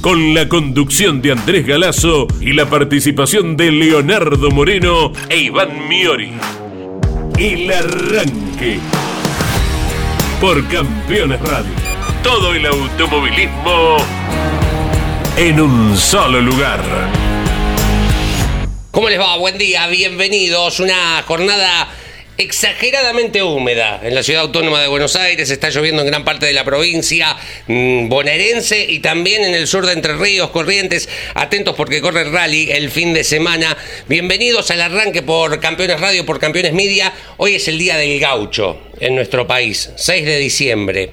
Con la conducción de Andrés Galazo y la participación de Leonardo Moreno e Iván Miori. El Arranque. Por Campeones Radio. Todo el automovilismo en un solo lugar. ¿Cómo les va? Buen día, bienvenidos. Una jornada exageradamente húmeda en la ciudad autónoma de Buenos Aires. Está lloviendo en gran parte de la provincia mm, bonaerense y también en el sur de Entre Ríos, Corrientes. Atentos porque corre el rally el fin de semana. Bienvenidos al arranque por Campeones Radio, por Campeones Media. Hoy es el día del gaucho en nuestro país, 6 de diciembre.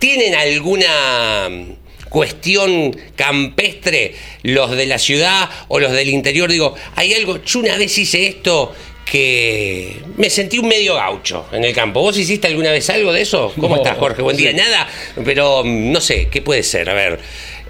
¿Tienen alguna cuestión campestre, los de la ciudad o los del interior, digo, hay algo, yo una vez hice esto que me sentí un medio gaucho en el campo. ¿Vos hiciste alguna vez algo de eso? ¿Cómo estás, Jorge? Buen día. Nada, pero mm, no sé, ¿qué puede ser? A ver.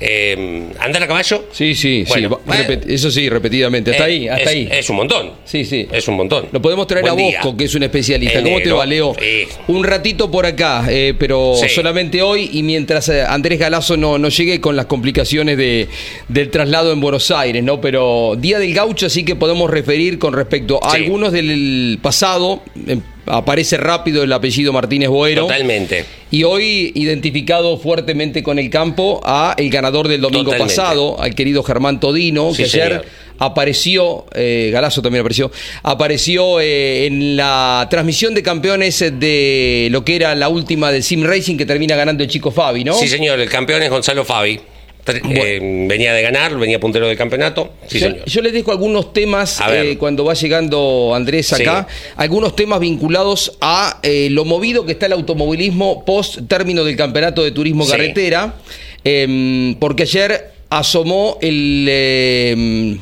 Eh, ¿Andar a caballo? Sí, sí, Bueno, sí. Eso sí, repetidamente. Hasta Eh, ahí, hasta es, ahí. Es un montón. Sí, sí. Es un montón. Lo podemos traer Buen a día. Bosco, que es un especialista. ¿Cómo te negro. va, Leo? Sí. Un ratito por acá, eh, pero Sí. solamente hoy y mientras eh, Andrés Galazo no, no llegue con las complicaciones de, del traslado en Buenos Aires, ¿no? Pero Día del Gaucho, así que podemos referir con respecto a Sí. algunos del pasado. eh, aparece rápido el apellido Martínez Boero. Totalmente. Y hoy identificado fuertemente con el campo a el ganador del domingo Totalmente. pasado, al querido Germán Todino, Sí, que ayer señor. apareció, eh, Galazo también apareció, apareció eh, en la transmisión de campeones de lo que era la última del Sim Racing que termina ganando el chico Fabi, ¿no? Sí, señor. El campeón es Gonzalo Fabi. Eh, venía de ganar, venía puntero del campeonato. Sí, yo, señor. yo les dejo algunos temas eh, cuando va llegando Andrés acá, algunos temas vinculados a eh, lo movido que está el automovilismo post término del campeonato de turismo Sí. carretera, eh, porque ayer asomó el eh,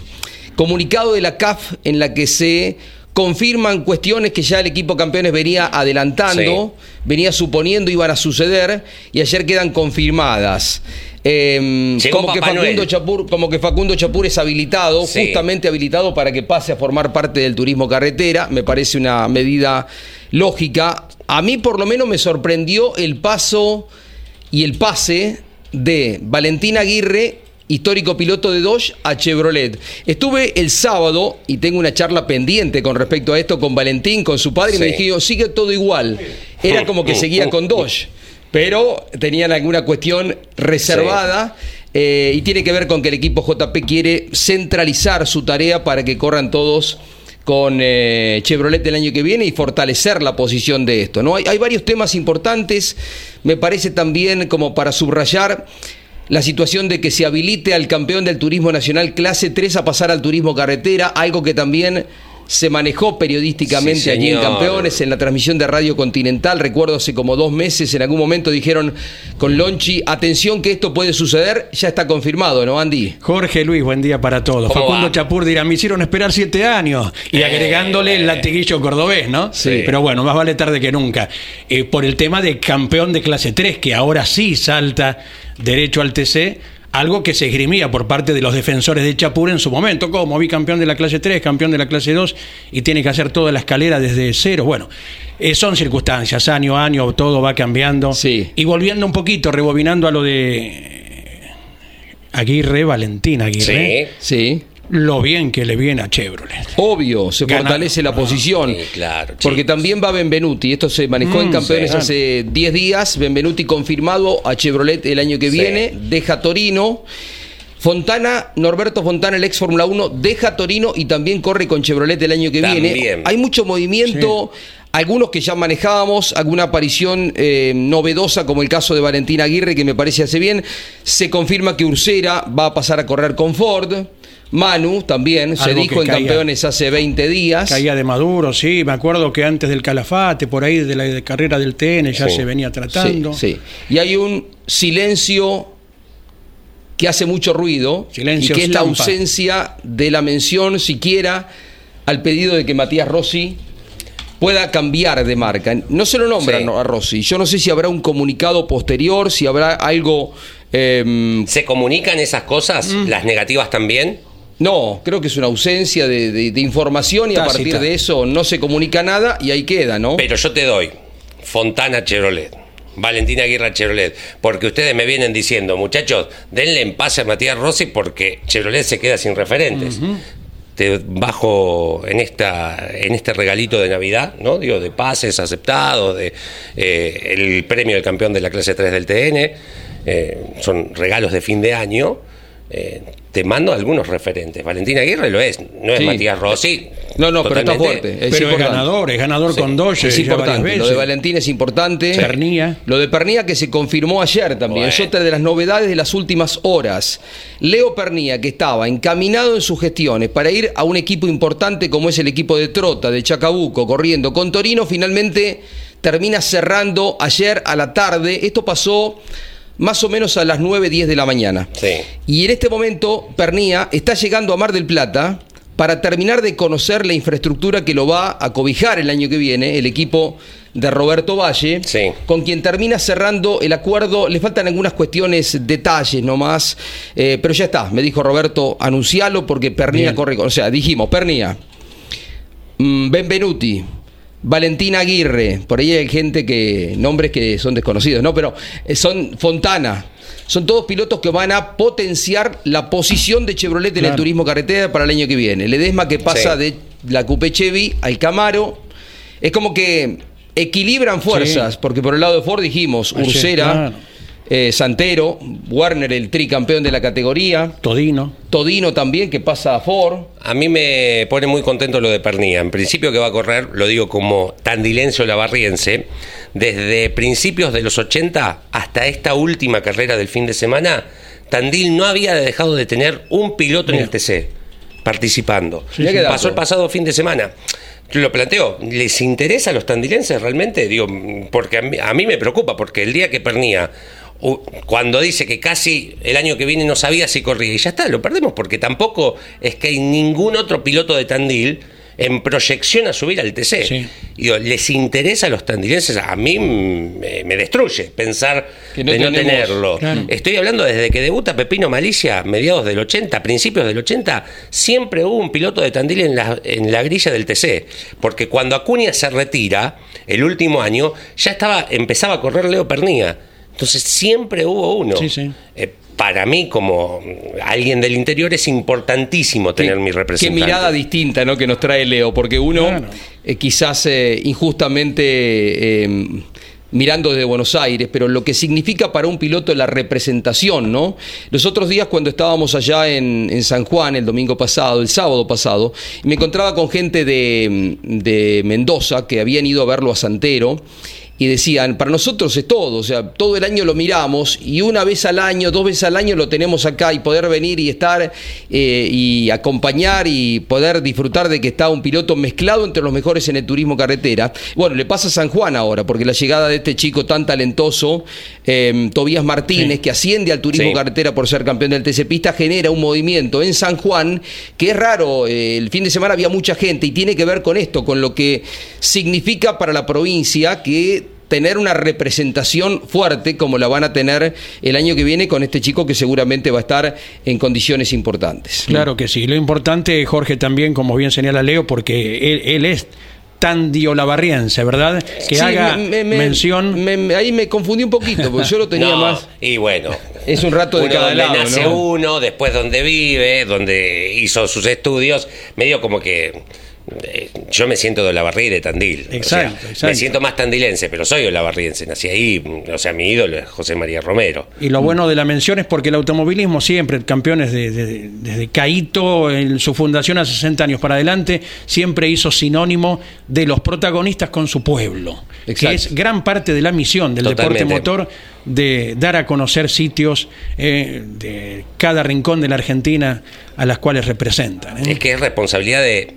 comunicado de la CAF en la que se confirman cuestiones que ya el equipo campeones venía adelantando, venía suponiendo iban a suceder y ayer quedan confirmadas. Eh, Llegó como, que Facundo. Chapur, como que Facundo Chapur es habilitado, Sí. justamente habilitado para que pase a formar parte del turismo carretera. Me parece una medida lógica. A mí por lo menos me sorprendió el paso y el pase de Valentín Aguirre, histórico piloto de Dodge, a Chevrolet. Estuve el sábado y tengo una charla pendiente con respecto a esto con Valentín, con su padre, y me dijeron, sigue todo igual. Era como que seguía con Dodge, pero tenían alguna cuestión reservada. eh, y tiene que ver con que el equipo JP quiere centralizar su tarea para que corran todos con eh, Chevrolet el año que viene y fortalecer la posición de esto. ¿no? Hay, hay varios temas importantes, me parece también como para subrayar la situación de que se habilite al campeón del turismo nacional clase 3 a pasar al turismo carretera, algo que también se manejó periodísticamente Sí, allí en. Campeones, en la transmisión de Radio Continental, recuerdo hace como dos meses, en algún momento dijeron con Lonchi, atención que esto puede suceder, ya está confirmado, ¿no, Andy? Jorge Luis, buen día para todos. ¿Cómo Facundo va? Chapur dirá, me hicieron esperar siete años. Y Eh, agregándole el latiguillo cordobés, ¿no? Sí. Pero bueno, más vale tarde que nunca. Eh, por el tema de campeón de clase 3, que ahora sí salta derecho al TC, algo que se esgrimía por parte de los defensores de Chapur en su momento, como bicampeón de la clase 3, campeón de la clase 2, y tiene que hacer toda la escalera desde cero. Bueno, eh, son circunstancias, año a año todo va cambiando. Sí. Y volviendo un poquito, rebobinando a lo de Aguirre, Valentín Aguirre, Sí. Sí. Lo bien que le viene a Chevrolet. Obvio, se fortalece la posición. Sí, claro, Porque chicos. también va Benvenuti. Esto se manejó en Mm, campeones sí. hace 10 días. Benvenuti confirmado a Chevrolet el año que Sí. viene. Deja Torino. Fontana, Norberto Fontana, el ex Fórmula 1, deja Torino y también corre con Chevrolet el año que También. viene. Hay mucho movimiento. Algunos que ya manejábamos, alguna aparición eh, novedosa, como el caso de Valentín Aguirre, que me parece hace bien. Se confirma que Ursera va a pasar a correr con Ford. Manu también, se dijo en caía- campeones hace 20 días. Caía de Maduro, sí, me acuerdo que antes del Calafate, por ahí de la de carrera del TN ya Sí. se venía tratando. Sí, sí. Y hay un silencio que hace mucho ruido Silencio y que es la ausencia de la mención siquiera al pedido de que Matías Rossi pueda cambiar de marca. No se lo nombran Sí. a Rossi. Yo no sé si habrá un comunicado posterior, si habrá algo... eh, ¿Se comunican esas cosas? Mm. ¿Las negativas también? No, creo que es una ausencia de, de- de información y a partir de eso no se comunica nada y ahí queda, ¿no? Pero yo te doy Fontana Chevrolet. Valentina Aguirre Chevrolet, porque ustedes me vienen diciendo, muchachos, denle en paz a Matías Rossi porque Chevrolet se queda sin referentes. Te bajo en esta en este regalito de Navidad, ¿no? Digo, de pases aceptados, de eh, el premio del campeón de la clase 3 del TN, eh, son regalos de fin de año. eh, te mando algunos referentes. Valentina Aguirre lo es, no es Sí. Matías Rossi. No, no, pero está totalmente. fuerte. Es Pero es importante. ganador, es ganador Sí. con dos. Es importante, lo de Valentín es importante. Pernía. Lo de Pernía que se confirmó ayer también. Bueno. Es otra de las novedades de las últimas horas. Leo Pernía, que estaba encaminado en sus gestiones para ir a un equipo importante como es el equipo de Trota, de Chacabuco, corriendo con Torino, finalmente termina cerrando ayer a la tarde. Esto pasó más o menos a las 9, 10 de la mañana. Sí. Y en este momento, Pernía está llegando a Mar del Plata para terminar de conocer la infraestructura que lo va a cobijar el año que viene, el equipo de Roberto Valle, Sí. con quien termina cerrando el acuerdo. Le faltan algunas cuestiones, detalles nomás, eh, pero ya está, me dijo Roberto, anuncialo porque Pernía Bien. corre. con- O sea, dijimos, Pernía, mm, Benvenuti. Valentina Aguirre, por ahí hay gente que, nombres que son desconocidos, ¿no? Pero eh, son Fontana, son todos pilotos que van a potenciar la posición de Chevrolet en el turismo carretera para el año que viene. Ledesma que pasa Sí. de la Coupé Chevy al Camaro, es como que equilibran fuerzas, Sí. porque por el lado de Ford dijimos, Ursera, claro. Eh, Santero, Warner el tricampeón de la categoría, Todino. Todino también que pasa a Ford. A mí me pone muy contento lo de Pernía. En principio que va a correr, lo digo como tandilense lavarriense, desde principios de los 80 hasta esta última carrera del fin de semana, Tandil no había dejado de tener un piloto en el TC participando. Dato. Pasó el pasado fin de semana. Lo planteo, ¿les interesa a los tandilenses realmente? Digo, porque a mí, a mí me preocupa, porque el día que Pernía, cuando dice que casi el año que viene no sabía si corría, y ya está, lo perdemos, porque tampoco es que hay ningún otro piloto de Tandil en proyección a subir al TC. Sí. Digo, ¿les interesa a los tandilenses? A mí me, me destruye pensar Que no de no tenemos- tenerlo. Claro. Estoy hablando desde que debuta Pepino Malicia, mediados del 80, principios del 80, siempre hubo un piloto de Tandil en la, en la grilla del TC. Porque cuando Acuña se retira, el último año, ya estaba, empezaba a correr Leo Pernía. Entonces siempre hubo uno. Sí, sí. Eh, para mí, como alguien del interior, es importantísimo tener mi representante. Qué mirada distinta ¿no? que nos trae Leo, porque uno Claro. eh, quizás eh, injustamente eh, mirando desde Buenos Aires, pero lo que significa para un piloto la representación, ¿no? Los otros días cuando estábamos allá en, en San Juan, el domingo pasado, el sábado pasado, me encontraba con gente de, de Mendoza que habían ido a verlo a Santero y decían, para nosotros es todo, o sea, todo el año lo miramos y una vez al año, dos veces al año lo tenemos acá y poder venir y estar eh, y acompañar y poder disfrutar de que está un piloto mezclado entre los mejores en el turismo carretera. Bueno, le pasa a San Juan ahora, porque la llegada de este chico tan talentoso, eh, Tobías Martínez, Sí. que asciende al turismo Sí. carretera por ser campeón del TC Pista, genera un movimiento en San Juan que es raro. eh, el fin de semana había mucha gente y tiene que ver con esto, con lo que significa para la provincia que tener una representación fuerte como la van a tener el año que viene con este chico que seguramente va a estar en condiciones importantes. Claro que sí. Lo importante, Jorge, también, como bien señala Leo, porque él, él es tan diolabarriense, ¿verdad? Que Sí, haga me- me- mención. me- me- ahí me confundí un poquito, porque yo lo tenía No, más. Y bueno. Es un rato de cada donde lado, nace ¿no? uno, después donde vive, donde hizo sus estudios, medio como que yo me siento de Olavarría y de Tandil. O sea, Exacto, exacto. Me siento más tandilense, pero soy olavarriense. Nací ahí, mm, o sea, mi ídolo es José María Romero. Y lo bueno de la mención es porque el automovilismo siempre, campeones de- de- desde Caíto, en su fundación hace 60 años para adelante, siempre hizo sinónimo de los protagonistas con su pueblo. Exacto. Que es gran parte de la misión del Totalmente. deporte motor de dar a conocer sitios eh, de cada rincón de la Argentina a las cuales representan. ¿eh? Es que es responsabilidad de,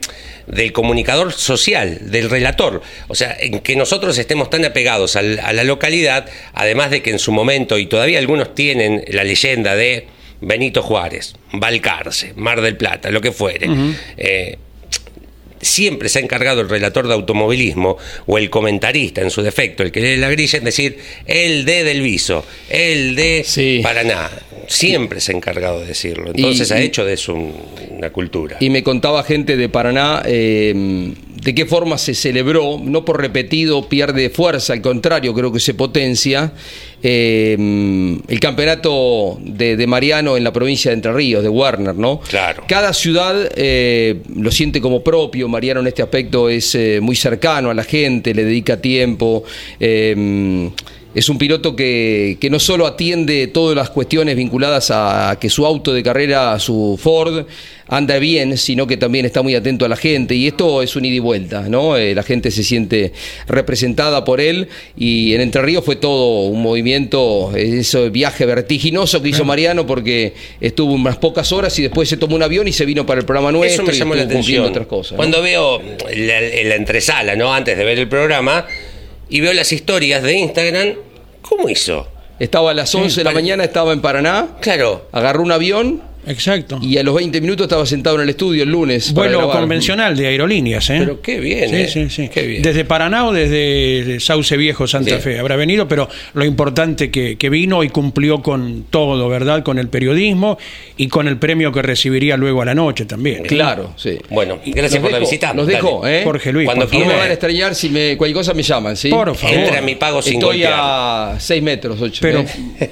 del comunicador social, del relator. O sea, en que nosotros estemos tan apegados al- a la localidad, además de que en su momento, y todavía algunos tienen la leyenda de Benito Juárez, Balcarce, Mar del Plata, lo que fuere. Eh, siempre se ha encargado el relator de automovilismo o el comentarista en su defecto, el que lee la grilla, en decir el de del viso, el de Sí. Paraná. Siempre se ha encargado de decirlo. Entonces Y- ha hecho de eso un- una cultura. Y me contaba gente de Paraná eh, de qué forma se celebró, no por repetido pierde fuerza, al contrario, creo que se potencia eh, el campeonato de, de Mariano en la provincia de Entre Ríos, de Werner, ¿no? Claro. Cada ciudad eh, lo siente como propio, Mariano en este aspecto es eh, muy cercano a la gente, le dedica tiempo. Es un piloto que, que no solo atiende todas las cuestiones vinculadas a que su auto de carrera, su Ford, anda bien, sino que también está muy atento a la gente. Y esto es un ida y vuelta, ¿no? Eh, la gente se siente representada por él. Y en Entre Ríos fue todo un movimiento, ese viaje vertiginoso que hizo Mariano, porque estuvo unas pocas horas y después se tomó un avión y se vino para el programa nuestro. Eso me y llamó la atención. otras cosas. ¿no? Cuando veo la, la entresala, ¿no? Antes de ver el programa, y veo las historias de Instagram, ¿cómo hizo? Estaba a las 11 de la mañana, estaba en Paraná, Claro. agarró un avión Exacto. y a los 20 minutos estaba sentado en el estudio el lunes. Vuelo convencional de aerolíneas, ¿eh? Pero qué bien, Sí, ¿eh? sí, sí. Qué bien. Desde Paraná o desde Sauce Viejo, Santa Sí. Fe. Habrá venido, pero lo importante que, que vino y cumplió con todo, ¿verdad? Con el periodismo y con el premio que recibiría luego a la noche también. Claro, sí. Bueno, gracias Nos por la dejo, visita. Nos Dale. dejó, ¿eh? Jorge Luis, Cuando por No me quiera. van a extrañar si me, cualquier cosa me llaman, ¿sí? Por favor. Entra mi pago sin Estoy golpear. a 6 metros, 8. Pero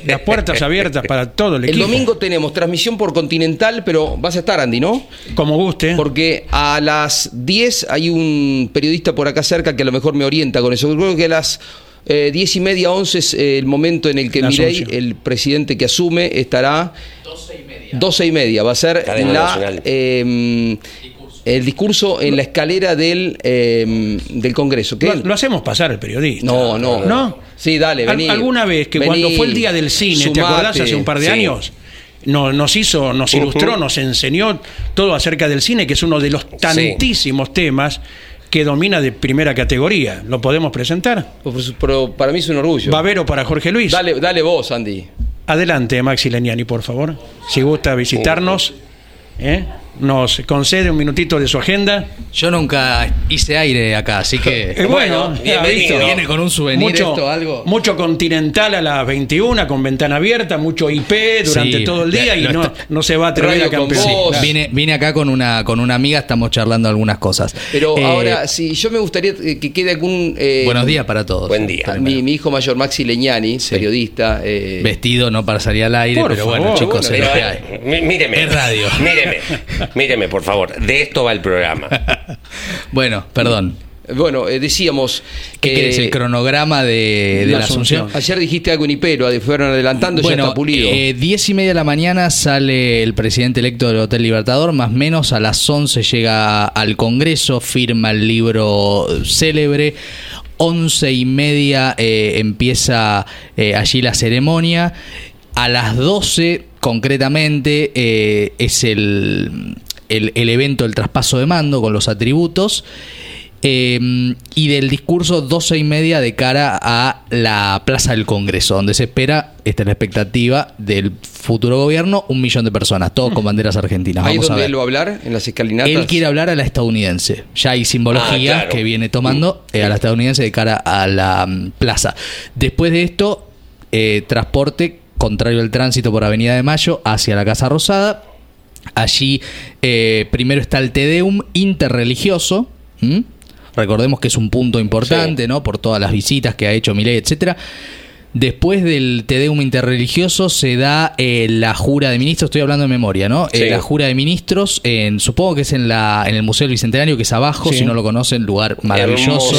las puertas abiertas para todo el El equipo. domingo tenemos transmisión por Continental, pero vas a estar, Andy, ¿no? Como guste. Porque a las 10 hay un periodista por acá cerca que a lo mejor me orienta con eso. Creo que a las eh, 10 y media, 11 es eh, el momento en el que Milei, el presidente que asume, estará 12 y media. Va a ser Cadena la, eh, el discurso en la escalera del, eh, del Congreso. que Lo, hacemos pasar el periodista. No, no. ¿No? Sí, dale, Al- vení. ¿Alguna vez que Vení, cuando fue el día del cine, ¿te acordás hace un par de Sí. años? No, nos hizo, nos ilustró, nos enseñó todo acerca del cine, que es uno de los tantísimos temas que domina de primera categoría. ¿Lo podemos presentar? Pero para mí es un orgullo. Babero para Jorge Luis. Dale, dale vos, Andy. Adelante, Maxi Leniani, por favor. Si gusta visitarnos, ¿eh? Nos concede un minutito de su agenda. Yo nunca hice aire acá, así que. Eh, bueno, Bueno, bienvenido. Viene con un souvenir mucho, esto, algo. mucho continental a las 21 con ventana abierta, mucho IP durante Sí, todo el día y no, está- no se va a atrever Radio a campeón. Vine, vine acá con una, con una amiga, estamos charlando algunas cosas. Pero Eh, ahora, si yo me gustaría eh, que quede algún. eh, Buenos días para todos. Buen día. Mi, mi hijo mayor, Maxi Leñani, periodista. eh, Vestido no para salir al aire, Por pero favor, bueno, chicos, Pero, es lo que hay. mí- míreme. Es radio. Míreme. Míreme, por favor. De esto va el programa. Bueno, perdón. Bueno, eh, decíamos ¿Qué que. querés? El cronograma de, de La la Asunción. Ayer dijiste algo en Ipero, fueron adelantando, ya está pulido. eh, 10 y media de la mañana sale el presidente electo del Hotel Libertador, más o menos a las 11 llega al Congreso, firma el libro célebre. 11 y media eh, empieza eh, allí la ceremonia. A las 12, concretamente, eh, es el, el, el evento del traspaso de mando con los atributos. Eh, y del discurso 12 y media de cara a la Plaza del Congreso, donde se espera, esta es la expectativa del futuro gobierno, un millón de personas, todos con banderas argentinas. Ahí Vamos a donde ver. él va a hablar, en las escalinatas. Él quiere hablar a la estadounidense. Ya hay simbología Ah, claro. que viene tomando eh, a la estadounidense de cara a la mm, plaza. Después de esto, eh, transporte contrario al tránsito por Avenida de Mayo hacia la Casa Rosada. Allí eh, primero está el Tedeum interreligioso. Recordemos que es un punto importante, ¿no? Por todas las visitas que ha hecho Milei, etcétera. Después del Tedeum interreligioso se da eh, la jura de ministros, estoy hablando de memoria, ¿no? Eh, la jura de ministros, en, supongo que es en, la, en el Museo del Bicentenario, que es abajo, Sí. si no lo conocen, lugar maravilloso,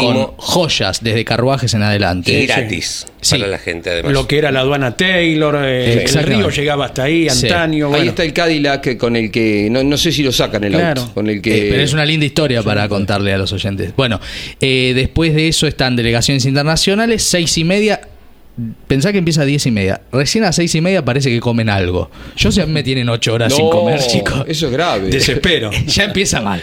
con joyas desde carruajes en adelante. Y gratis Sí. para la gente, además. Lo que era la aduana Taylor, eh, el río llegaba hasta ahí, Sí. antaño. Ahí está el Cadillac con el que. No, no sé si lo sacan el Claro. auto. Con el que. Eh, pero es una linda historia para contarle a los oyentes. Bueno, eh, después de eso están delegaciones internacionales, seis y media. Pensá que empieza a 10 y media. Recién a 6 y media parece que comen algo. Yo sé, me tienen 8 horas sin comer, chicos. Eso es grave. Desespero. Ya empieza mal.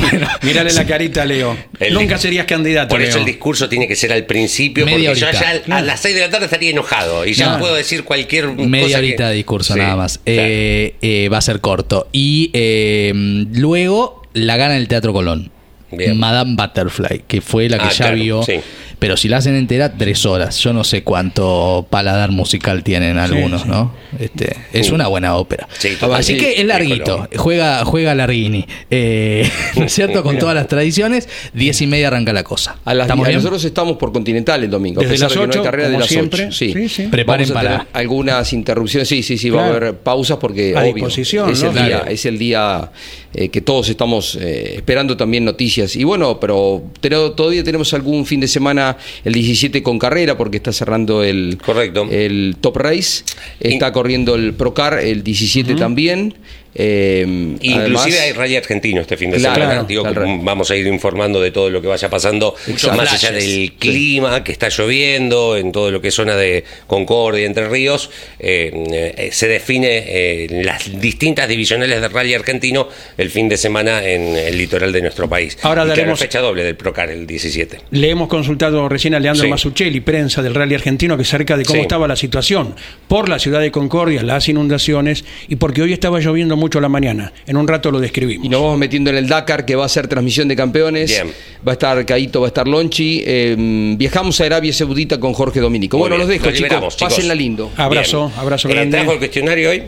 Bueno, Mírale la carita Leo. El- Nunca serías candidato, Por eso el discurso tiene que ser al principio, Media porque yo horita. ya al- a las 6 de la tarde estaría enojado y ya No. puedo decir cualquier media cosa horita que- de discurso Sí, nada más. claro. Eh, eh, va a ser corto. Y eh, luego la gana el Teatro Colón. Bien. Madame Butterfly, que fue la que Ah, ya claro, vio. sí. Pero si la hacen entera, tres horas. Yo no sé cuánto paladar musical tienen algunos, sí. ¿no? Este, es una buena ópera. Sí, Así que es larguito. Juega, juega Larguini. Eh, ¿No es cierto? Con todas las tradiciones. Diez y media arranca la cosa. A las, ¿Estamos a bien? nosotros estamos por Continental el domingo. Desde a pesar las de que no hay ocho, carrera de como las siempre. 8. Sí. Sí, sí. Preparen Vamos a para- algunas interrupciones. Sí, sí, sí, va a haber pausas porque A obvio, disposición, es, ¿no? el día, es el día eh, que todos estamos eh, esperando también noticias. Y bueno, pero pero todavía tenemos algún fin de semana el 17 con carrera porque está cerrando el, Correcto. el Top Race. Está corriendo el Procar el 17 también. Eh, Inclusive además- hay rally argentino este fin de Claro, semana. claro, Digo claro. vamos a ir informando de todo lo que vaya pasando, más allá del clima, que está lloviendo, en todo lo que es zona de Concordia, Entre Ríos, eh, eh, se define eh, las distintas divisionales de rally argentino el fin de semana en el litoral de nuestro país. Ahora Y daremos- fecha doble del Procar el 17. Le hemos consultado recién a Leandro Sí. Masuccelli, prensa del rally argentino, que cerca de cómo Sí. estaba la situación por la ciudad de Concordia, las inundaciones, y porque hoy estaba lloviendo mucho la mañana. En un rato lo describimos. Y nos vamos metiendo en el Dakar, que va a ser transmisión de campeones. Bien. Va a estar Caito, va a estar Lonchi. Eh, viajamos a Arabia Saudita con Jorge Dominico. Muy bueno, bien, los dejo, los chicos. Pásenla lindo. Abrazo, Bien. abrazo Eh, grande. ¿Trajo el cuestionario hoy?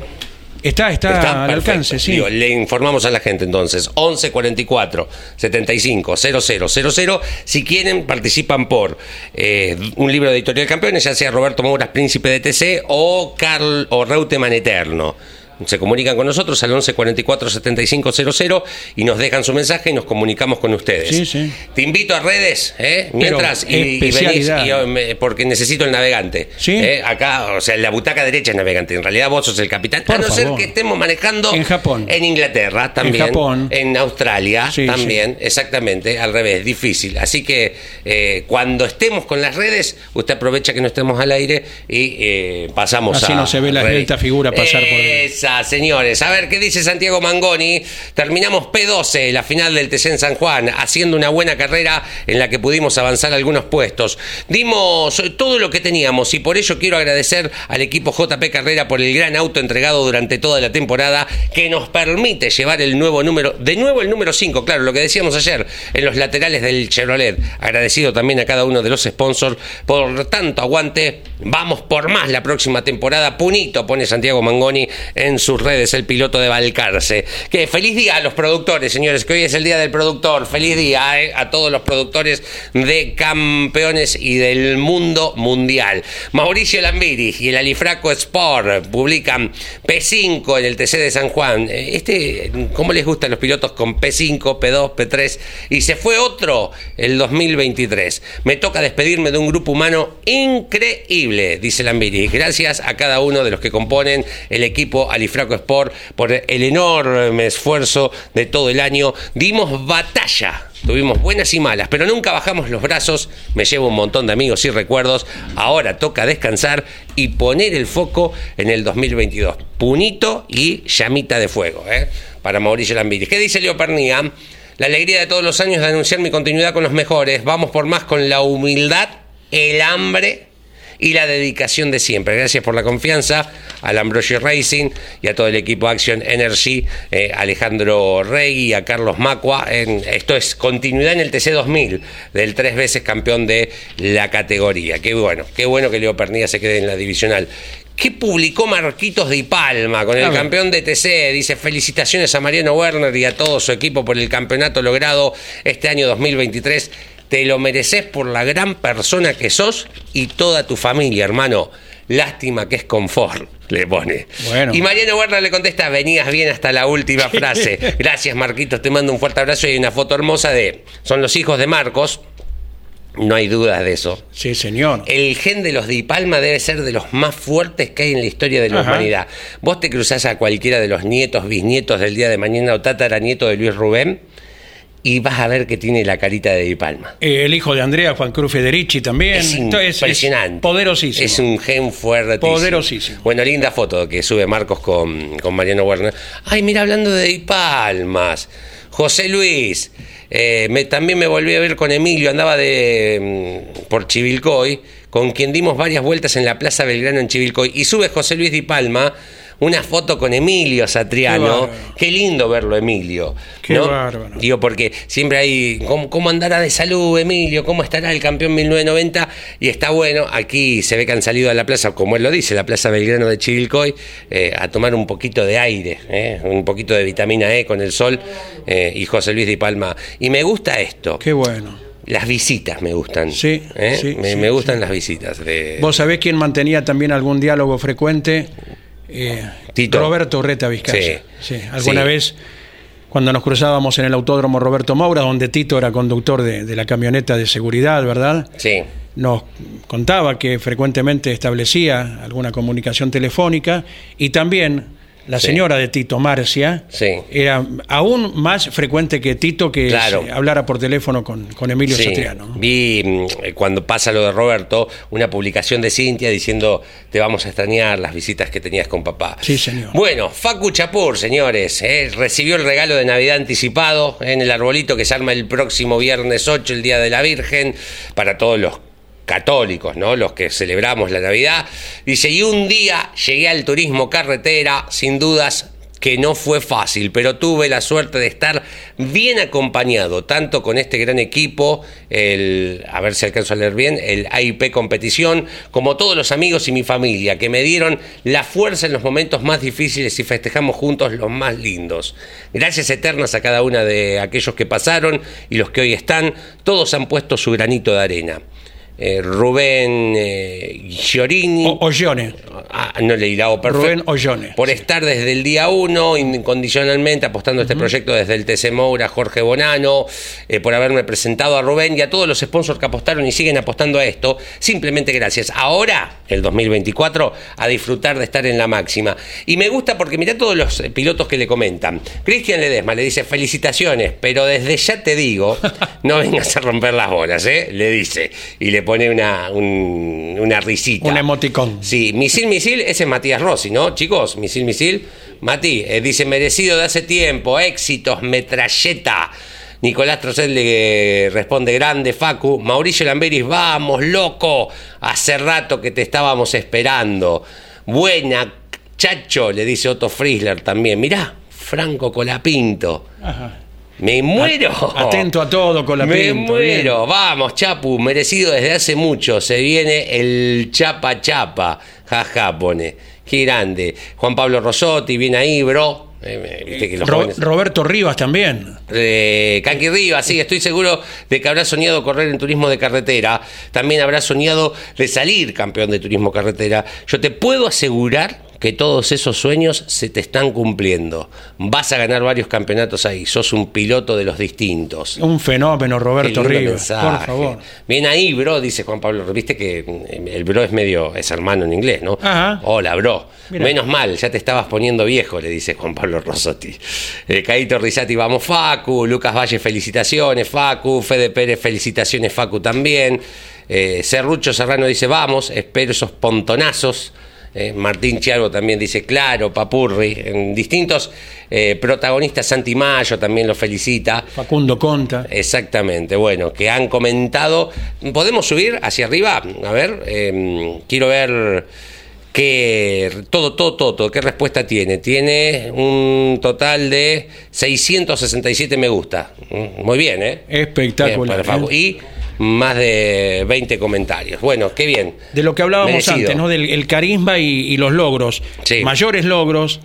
Está, está, Está al perfecto. alcance, sí. Digo, le informamos a la gente entonces, 11 44 75 00 00. Si quieren, participan por eh, un libro de editorial campeones, ya sea Roberto Mouras, Príncipe de TC, o Carl o Reutemann Eterno. Se comunican con nosotros al 11 44 75 00 y nos dejan su mensaje y nos comunicamos con ustedes. Sí, sí. Te invito a redes, ¿eh? mientras, y, y venís, y, eh, porque necesito el navegante. Sí. ¿eh? Acá, o sea, la butaca derecha es navegante. En realidad vos sos el capitán. Por a no ser que estemos manejando En Japón. en Inglaterra también. Japón. En Australia también. Exactamente. Al revés, difícil. Así que eh, cuando estemos con las redes, usted aprovecha que no estemos al aire y pasamos Así a. no se ve la figura pasar por el- Señores. A ver, ¿qué dice Santiago Mangoni? Terminamos P12, la final del TC San Juan, haciendo una buena carrera en la que pudimos avanzar algunos puestos. Dimos todo lo que teníamos y por ello quiero agradecer al equipo JP Carrera por el gran auto entregado durante toda la temporada que nos permite llevar el nuevo número, de nuevo el número 5, claro, lo que decíamos ayer, en los laterales del Chevrolet. Agradecido también a cada uno de los sponsors por tanto aguante. Vamos por más la próxima temporada. Punito pone Santiago Mangoni en sus redes, el piloto de Valcarce. Que feliz día a los productores, señores, que hoy es el día del productor. Feliz día eh, a todos los productores de campeones y del mundo mundial. Mauricio Lambiri y el Alifraco Sport publican P5 en el TC de San Juan. Eh, Este, ¿cómo les gustan los pilotos con P5, P2, P3? Y se fue otro el 2023. Me toca despedirme de un grupo humano increíble, dice Lambiri. Gracias a cada uno de los que componen el equipo Alifraco Sport por el enorme esfuerzo de todo el año. Dimos batalla. Tuvimos buenas y malas, pero nunca bajamos los brazos. Me llevo un montón de amigos y recuerdos. Ahora toca descansar y poner el foco en el 2022. Punito y llamita de fuego, ¿eh? Para Mauricio Lambiri. ¿Qué dice Leo? La alegría de todos los años de anunciar mi continuidad con los mejores. Vamos por más con la humildad, el hambre y la dedicación de siempre. Gracias por la confianza al Ambrosio Racing y a todo el equipo Action Energy, eh, Alejandro Rey y a Carlos Macua. En, esto es continuidad en el TC 2000 del tres veces campeón de la categoría. Qué bueno, qué bueno que Leo Pernilla se quede en la divisional. ¿Qué publicó Marquitos de Palma con el campeón de TC? Dice felicitaciones a Mariano Werner y a todo su equipo por el campeonato logrado este año 2023. Te lo mereces por la gran persona que sos y toda tu familia, hermano. Lástima que es confort, le pone. Bueno. Y Mariano Werner le contesta, venías bien hasta la última frase. Gracias, Marquitos, te mando un fuerte abrazo y hay una foto hermosa de... Son los hijos de Marcos, no hay dudas de eso. Sí, señor. El gen de los de Palma debe ser de los más fuertes que hay en la historia de la Ajá. humanidad. Vos te cruzás a cualquiera de los nietos, bisnietos del día de mañana o tataranieto de Luis Rubén y vas a ver que tiene la carita de Di Palma. Eh, el hijo de Andrea, Juan Cruz Federici también. Es impresionante. poderosísimo. Es un gen fuerte. Poderosísimo. Bueno, linda foto que sube Marcos con, con Mariano Werner. Ay, mira, hablando de Di Palmas. José Luis. eh, me- también me volví a ver con Emilio, andaba de mm, por Chivilcoy, con quien dimos varias vueltas en la Plaza Belgrano en Chivilcoy. Y sube José Luis Di Palma una foto con Emilio Satriano. Qué, lindo verlo, Emilio. Qué ¿no? bárbaro. Digo, porque siempre hay, ¿cómo, cómo andará de salud, Emilio? ¿Cómo estará el campeón 1990? Y está bueno, aquí se ve que han salido a la plaza, como él lo dice, la plaza Belgrano de Chivilcoy, eh, a tomar un poquito de aire, eh, un poquito de vitamina E con el sol, eh, y José Luis Di Palma. Y me gusta esto. Qué bueno. Las visitas me gustan. Sí, ¿eh? sí, me, sí, me gustan sí. las visitas. De... ¿Vos sabés quién mantenía también algún diálogo frecuente? Eh, Tito. Roberto Urreta Vizcaya. Sí. Sí, Alguna Sí. vez, cuando nos cruzábamos en el autódromo Roberto Maura, donde Tito era conductor de, de la camioneta de seguridad, ¿verdad? Sí. Nos contaba que frecuentemente establecía alguna comunicación telefónica y también la Sí. señora de Tito, Marcia, Sí. era aún más frecuente que Tito que Claro. hablara por teléfono con, con Emilio Sí, Satriano. ¿no? Vi mm, eh, cuando pasa lo de Roberto, una publicación de Cintia diciendo te vamos a extrañar las visitas que tenías con papá. Sí, señor. Bueno, Facu Chapur, señores, eh, recibió el regalo de Navidad anticipado en el arbolito que se arma el próximo viernes 8, el Día de la Virgen, para todos los católicos, ¿no? Los que celebramos la Navidad. Dice, y un día llegué al turismo carretera, sin dudas que no fue fácil, pero tuve la suerte de estar bien acompañado, tanto con este gran equipo, el, a ver si alcanzo a leer bien, el AIP Competición, como todos los amigos y mi familia, que me dieron la fuerza en los momentos más difíciles y festejamos juntos los más lindos. Gracias eternas a cada una de aquellos que pasaron y los que hoy están, todos han puesto su granito de arena. Eh, Rubén eh, Giorini. O- Ollone. Ah, no leí la O, perfecto. Rubén Ollone. Por estar desde el día uno, incondicionalmente apostando a este proyecto desde el TC Moura, Jorge Bonano, eh, por haberme presentado a Rubén y a todos los sponsors que apostaron y siguen apostando a esto. Simplemente gracias. Ahora, el 2024, a disfrutar de estar en la máxima. Y me gusta porque mirá todos los eh, pilotos que le comentan. Cristian Ledesma le dice felicitaciones, pero desde ya te digo, no vengas a romper las bolas, ¿eh? Le dice. Y le pone una, un- una risita. Un emoticón. Sí, misil, misil, ese es Matías Rossi, ¿no? Chicos, misil, misil. Mati, eh, dice, merecido de hace tiempo, éxitos, metralleta. Nicolás Trocel le responde grande, Facu. Mauricio Lamberis, vamos, loco. Hace rato que te estábamos esperando. Buena, chacho, le dice Otto Friesler también. Mirá, Franco Colapinto. Ajá. Me muero. Atento a todo con la Me muero. Vamos, Chapu, merecido desde hace mucho. Se viene el Chapa Chapa. Jaja, pone. Qué grande. Juan Pablo Rosotti, viene ahí, bro. Eh, Ro- jóvenes- Roberto Rivas también. eh, Canqui Rivas, sí, estoy seguro de que habrá soñado correr en turismo de carretera. También habrá soñado de salir campeón de turismo carretera. Yo te puedo asegurar que todos esos sueños se te están cumpliendo. Vas a ganar varios campeonatos ahí. Sos un piloto de los distintos. Un fenómeno, Roberto Rivas. Por favor. Bien ahí, bro, dice Juan Pablo. Viste que mm, el bro es medio, es hermano en inglés, ¿no? Ajá. Hola, bro. Mirá. Menos mal, ya te estabas poniendo viejo, le dice Juan Pablo Rosotti. Eh, Caito Rizati, vamos, Facu. Lucas Valle, felicitaciones, Facu. Fede Pérez, felicitaciones, Facu también. Eh, Serrucho Serrano dice, vamos, espero esos pontonazos. Eh, Martín Chialvo también dice, claro, Papurri. En distintos eh, protagonistas, Santi Mayo también lo felicita. Facundo Conta. Exactamente, bueno, que han comentado. ¿Podemos subir hacia arriba? A ver, eh, quiero ver qué. Todo, todo, todo, todo, qué respuesta tiene. Tiene un total de 667 me gusta. Mm, Muy bien, ¿eh? Espectacular, Bien. Y más de 20 comentarios. Bueno, qué bien. De lo que hablábamos Merecido. antes, ¿no? Del el carisma y, y los logros. Sí. Mayores logros,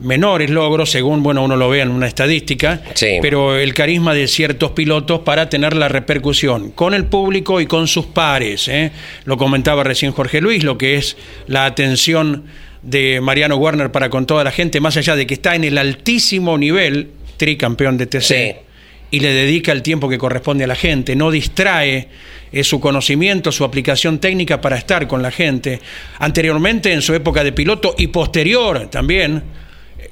menores logros, según bueno uno lo vea en una estadística. Sí. Pero el carisma de ciertos pilotos para tener la repercusión con el público y con sus pares. ¿eh? Lo comentaba recién Jorge Luis, lo que es la atención de Mariano Werner para con toda la gente, más allá de que está en el altísimo nivel, tricampeón de TC. Sí. Y le dedica el tiempo que corresponde a la gente, no distrae eh, su conocimiento, su aplicación técnica para estar con la gente. Anteriormente, en su época de piloto y posterior también,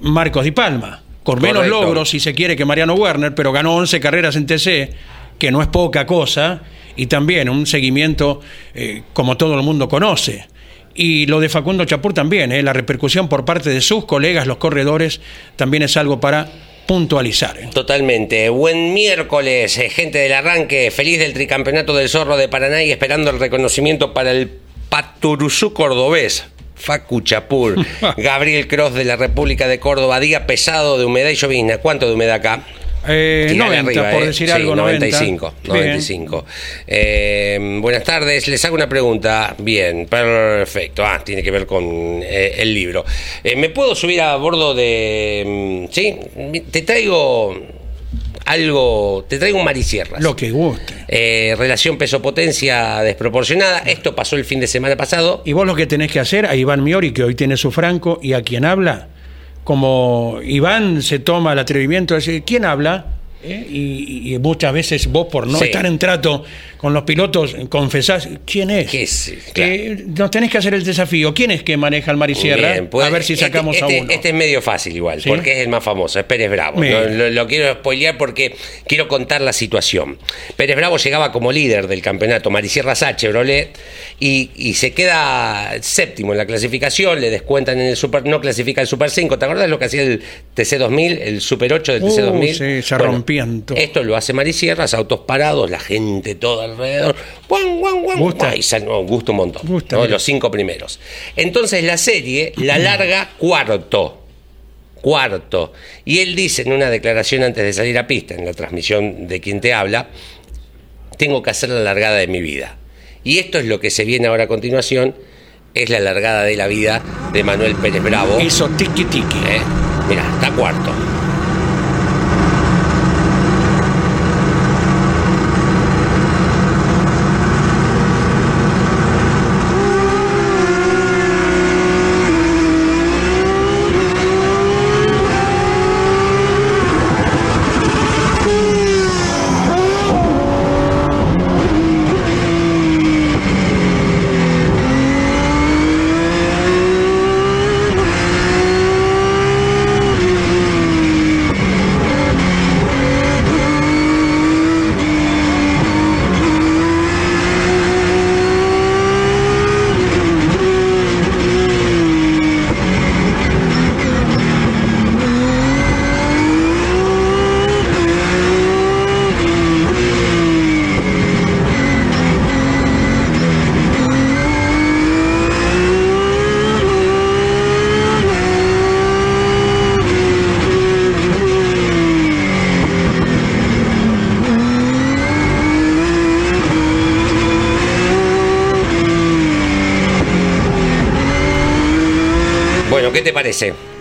Marcos Di Palma. con menos Correcto. logros, si se quiere, que Mariano Werner, pero ganó 11 carreras en TC, que no es poca cosa, y también un seguimiento eh, como todo el mundo conoce. Y lo de Facundo Chapur también, eh, la repercusión por parte de sus colegas, los corredores, también es algo para puntualizar. eh. Totalmente. Buen miércoles, eh, gente del arranque. Feliz del tricampeonato del Zorro de Paraná y esperando el reconocimiento para el Paturuzú cordobés. Facu Chapur, Gabriel Cross de la República de Córdoba, día pesado de humedad y llovizna. ¿Cuánto de humedad acá? Eh, Tirale 90, por decir Sí, algo, 90. 95. Bien. 95. Eh, buenas tardes, les hago una pregunta. Bien, perfecto. Ah, tiene que ver con eh, el libro. Eh, ¿Me puedo subir a bordo de... mm, Sí, te traigo algo, te traigo un marisierras. Lo que guste. Eh, relación peso-potencia desproporcionada. Esto pasó el fin de semana pasado. Y vos lo que tenés que hacer a Iván Miori, que hoy tiene su franco, y a quien habla, como Iván se toma el atrevimiento de decir, ¿quién habla? ¿Eh? Y, y muchas veces vos, por no Sí. estar en trato con los pilotos, confesás, ¿quién es? ¿Qué es? Eh, nos tenés que hacer el desafío. ¿Quién es que maneja el mar y sierra? Bien, pues, a ver si este- sacamos este, a uno. Este es medio fácil igual, ¿Sí? porque es el más famoso, es Pérez Bravo. No, lo, lo quiero spoilear porque quiero contar la situación. Pérez Bravo llegaba como líder del campeonato Marisierra Sá Chevrolet y, y se queda séptimo en la clasificación, le descuentan en el Super, no clasifica el Super 5. ¿Te acuerdas lo que hacía el TC2000, el Super 8 del Uh, TC2000? sí, se rompían todo. Esto lo hace Marisierras, autos parados, la gente toda alrededor. ¡Guan, guan, guan! Gusta. Ay, sal- no, gusta un montón. Gusta, ¿no? mira. Los cinco primeros. Entonces la serie la larga cuarto. Cuarto. Y él dice en una declaración antes de salir a pista, en la transmisión de quien te habla, tengo que hacer la largada de mi vida. Y esto es lo que se viene ahora a continuación, es la largada de la vida de Manuel Pérez Bravo. Hizo tiki tiki. ¿eh? Mira, está cuarto.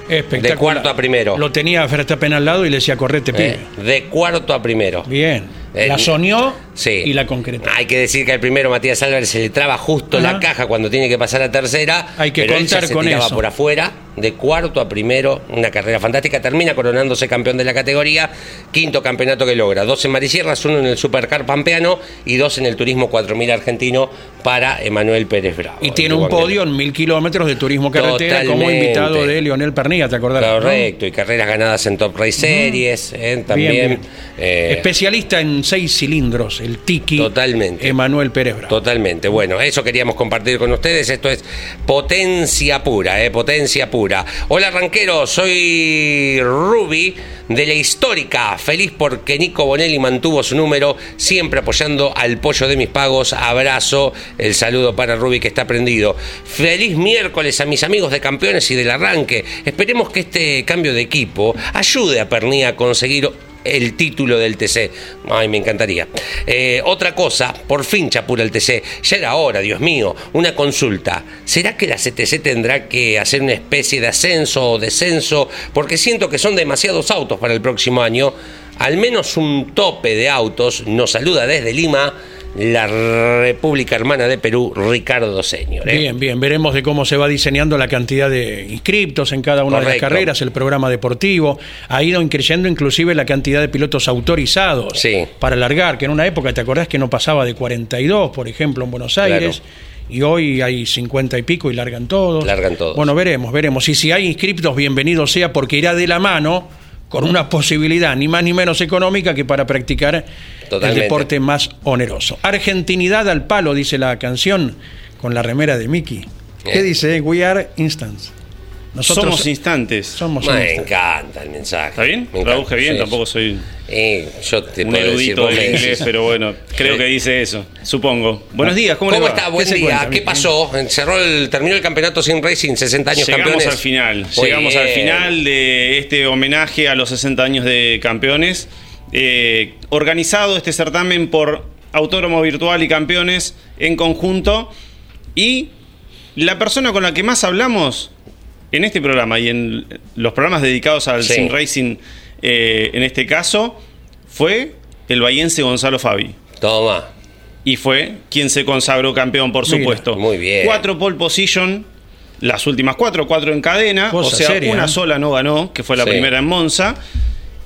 Espectacular. De cuarto a primero. Lo tenía Verstappen al lado y le decía, correte, ¿eh? pibe. De cuarto a primero. Bien. Eh, la soñó Sí. y la concretó. Hay que decir que al primero Matías Álvarez se le traba justo Ajá. la caja cuando tiene que pasar a tercera. Hay que pero él ya contar se con tiraba eso. por afuera, de cuarto a primero, una carrera fantástica. Termina coronándose campeón de la categoría. Quinto campeonato que logra. Dos en Marisierras, uno en el Supercar Pampeano y dos en el Turismo 4000 argentino para Emanuel Pérez Bravo. Y tiene un podio en mil kilómetros de turismo carretera como Totalmente. invitado de Lionel Pernilla, ¿te acordás? no? Correcto, y carreras ganadas en Top Race Series, eh, también. Bien, bien. eh, Especialista en seis cilindros, el Tiki. Totalmente. Emanuel Pérez Bravo. Totalmente. Bueno, eso queríamos compartir con ustedes. Esto es potencia pura, ¿eh? Potencia pura. Hola, ranquero. Soy Ruby de la histórica. Feliz porque Nico Bonelli mantuvo su número, siempre apoyando al pollo de mis pagos. Abrazo. El saludo para Ruby que está prendido. Feliz miércoles a mis amigos de campeones y del arranque. Esperemos que este cambio de equipo ayude a Pernía a conseguir el título del TC. Ay, me encantaría. Eh, otra cosa, por fin chapura el TC. Ya era hora, Dios mío. Una consulta. ¿Será que la CTC tendrá que hacer una especie de ascenso o descenso? Porque siento que son demasiados autos para el próximo año. Al menos un tope de autos. Nos saluda desde Lima la República Hermana de Perú, Ricardo Señor. ¿eh? Bien, bien, veremos de cómo se va diseñando la cantidad de inscriptos en cada una de las carreras, el programa deportivo. Ha ido increyendo inclusive la cantidad de pilotos autorizados Sí. para largar, que en una época, ¿te acordás que no pasaba de 42, por ejemplo, en Buenos Aires? Y hoy hay 50 y pico y largan todos. Largan todos. Bueno, veremos, veremos. Y si hay inscriptos, bienvenido sea, porque irá de la mano con una posibilidad ni más ni menos económica que para practicar Totalmente. el deporte más oneroso. Argentinidad al palo, dice la canción, con la remera de Mickey. ¿Qué Eh. dice? We are instants. Nosotros Somos instantes. somos Me instantes. encanta el mensaje. ¿Está bien? Me. Traduje bien, Sí, tampoco soy Eh, yo te un puedo decir, erudito del inglés, decís. pero bueno, creo que dice eso, supongo. Buenos días, ¿cómo, ¿Cómo, le va? está? Buen día. cuenta, ¿Qué pasó? Cerró el, terminó el campeonato sin Racing, 60 años Llegamos campeones. al final, Muy llegamos al final de este homenaje a los 60 años de campeones. Eh, organizado este certamen por Autódromo Virtual y Campeones en conjunto. Y la persona con la que más hablamos en este programa y en los programas dedicados al Sí. Sim Racing, eh, en este caso, fue el bahiense Gonzalo Fabi. Toma. Y fue quien se consagró campeón, por Mira, supuesto. muy bien. Cuatro pole position, las últimas cuatro, cuatro en cadena. Cosa o sea, seria, una ¿eh? sola no ganó, que fue la Sí. primera en Monza.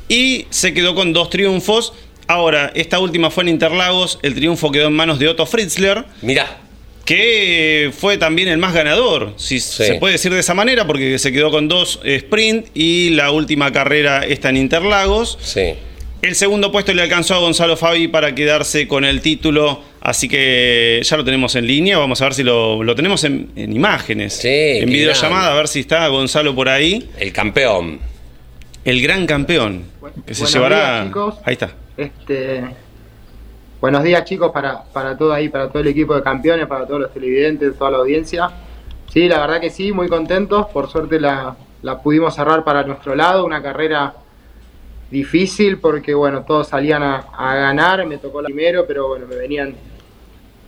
Y se quedó con dos triunfos. Ahora, esta última fue en Interlagos. El triunfo quedó en manos de Otto Fritzler, Mirá. que fue también el más ganador, si Sí. se puede decir de esa manera, porque se quedó con dos sprint y la última carrera está en Interlagos. Sí. El segundo puesto le alcanzó a Gonzalo Fabi para quedarse con el título, así que ya lo tenemos en línea, vamos a ver si lo, lo tenemos en, en imágenes, Sí, en videollamada, grande. a ver si está Gonzalo por ahí, El campeón. El gran campeón, que se Buenos llevará... días, chicos. Ahí está. Este, buenos días chicos para, para todo ahí, para todo el equipo de campeones, para todos los televidentes, toda la audiencia. Sí, la verdad que sí, muy contentos. Por suerte la, la pudimos cerrar para nuestro lado, una carrera difícil porque bueno, todos salían a, a ganar, me tocó la primero, pero bueno, me venían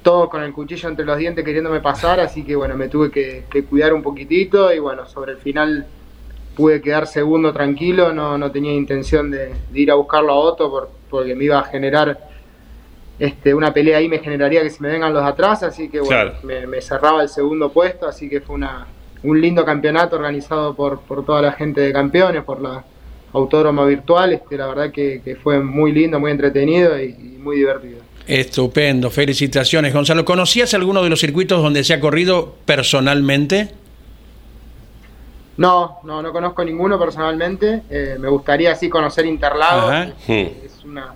todos con el cuchillo entre los dientes queriéndome pasar, así que bueno, me tuve que, que cuidar un poquitito y bueno, sobre el final pude quedar segundo tranquilo, no, no tenía intención de, de ir a buscarlo a Otto por- porque me iba a generar este, una pelea ahí, me generaría que se me vengan los de atrás, así que bueno, Claro. me, me cerraba el segundo puesto, así que fue una, un lindo campeonato organizado por, por toda la gente de campeones, por la autódromo virtual, este, la verdad que, que fue muy lindo, muy entretenido y- y muy divertido. Estupendo, felicitaciones Gonzalo. ¿Conocías alguno de los circuitos donde se ha corrido personalmente? No, no, no conozco ninguno personalmente. eh, me gustaría así conocer Interlagos. Es, es una,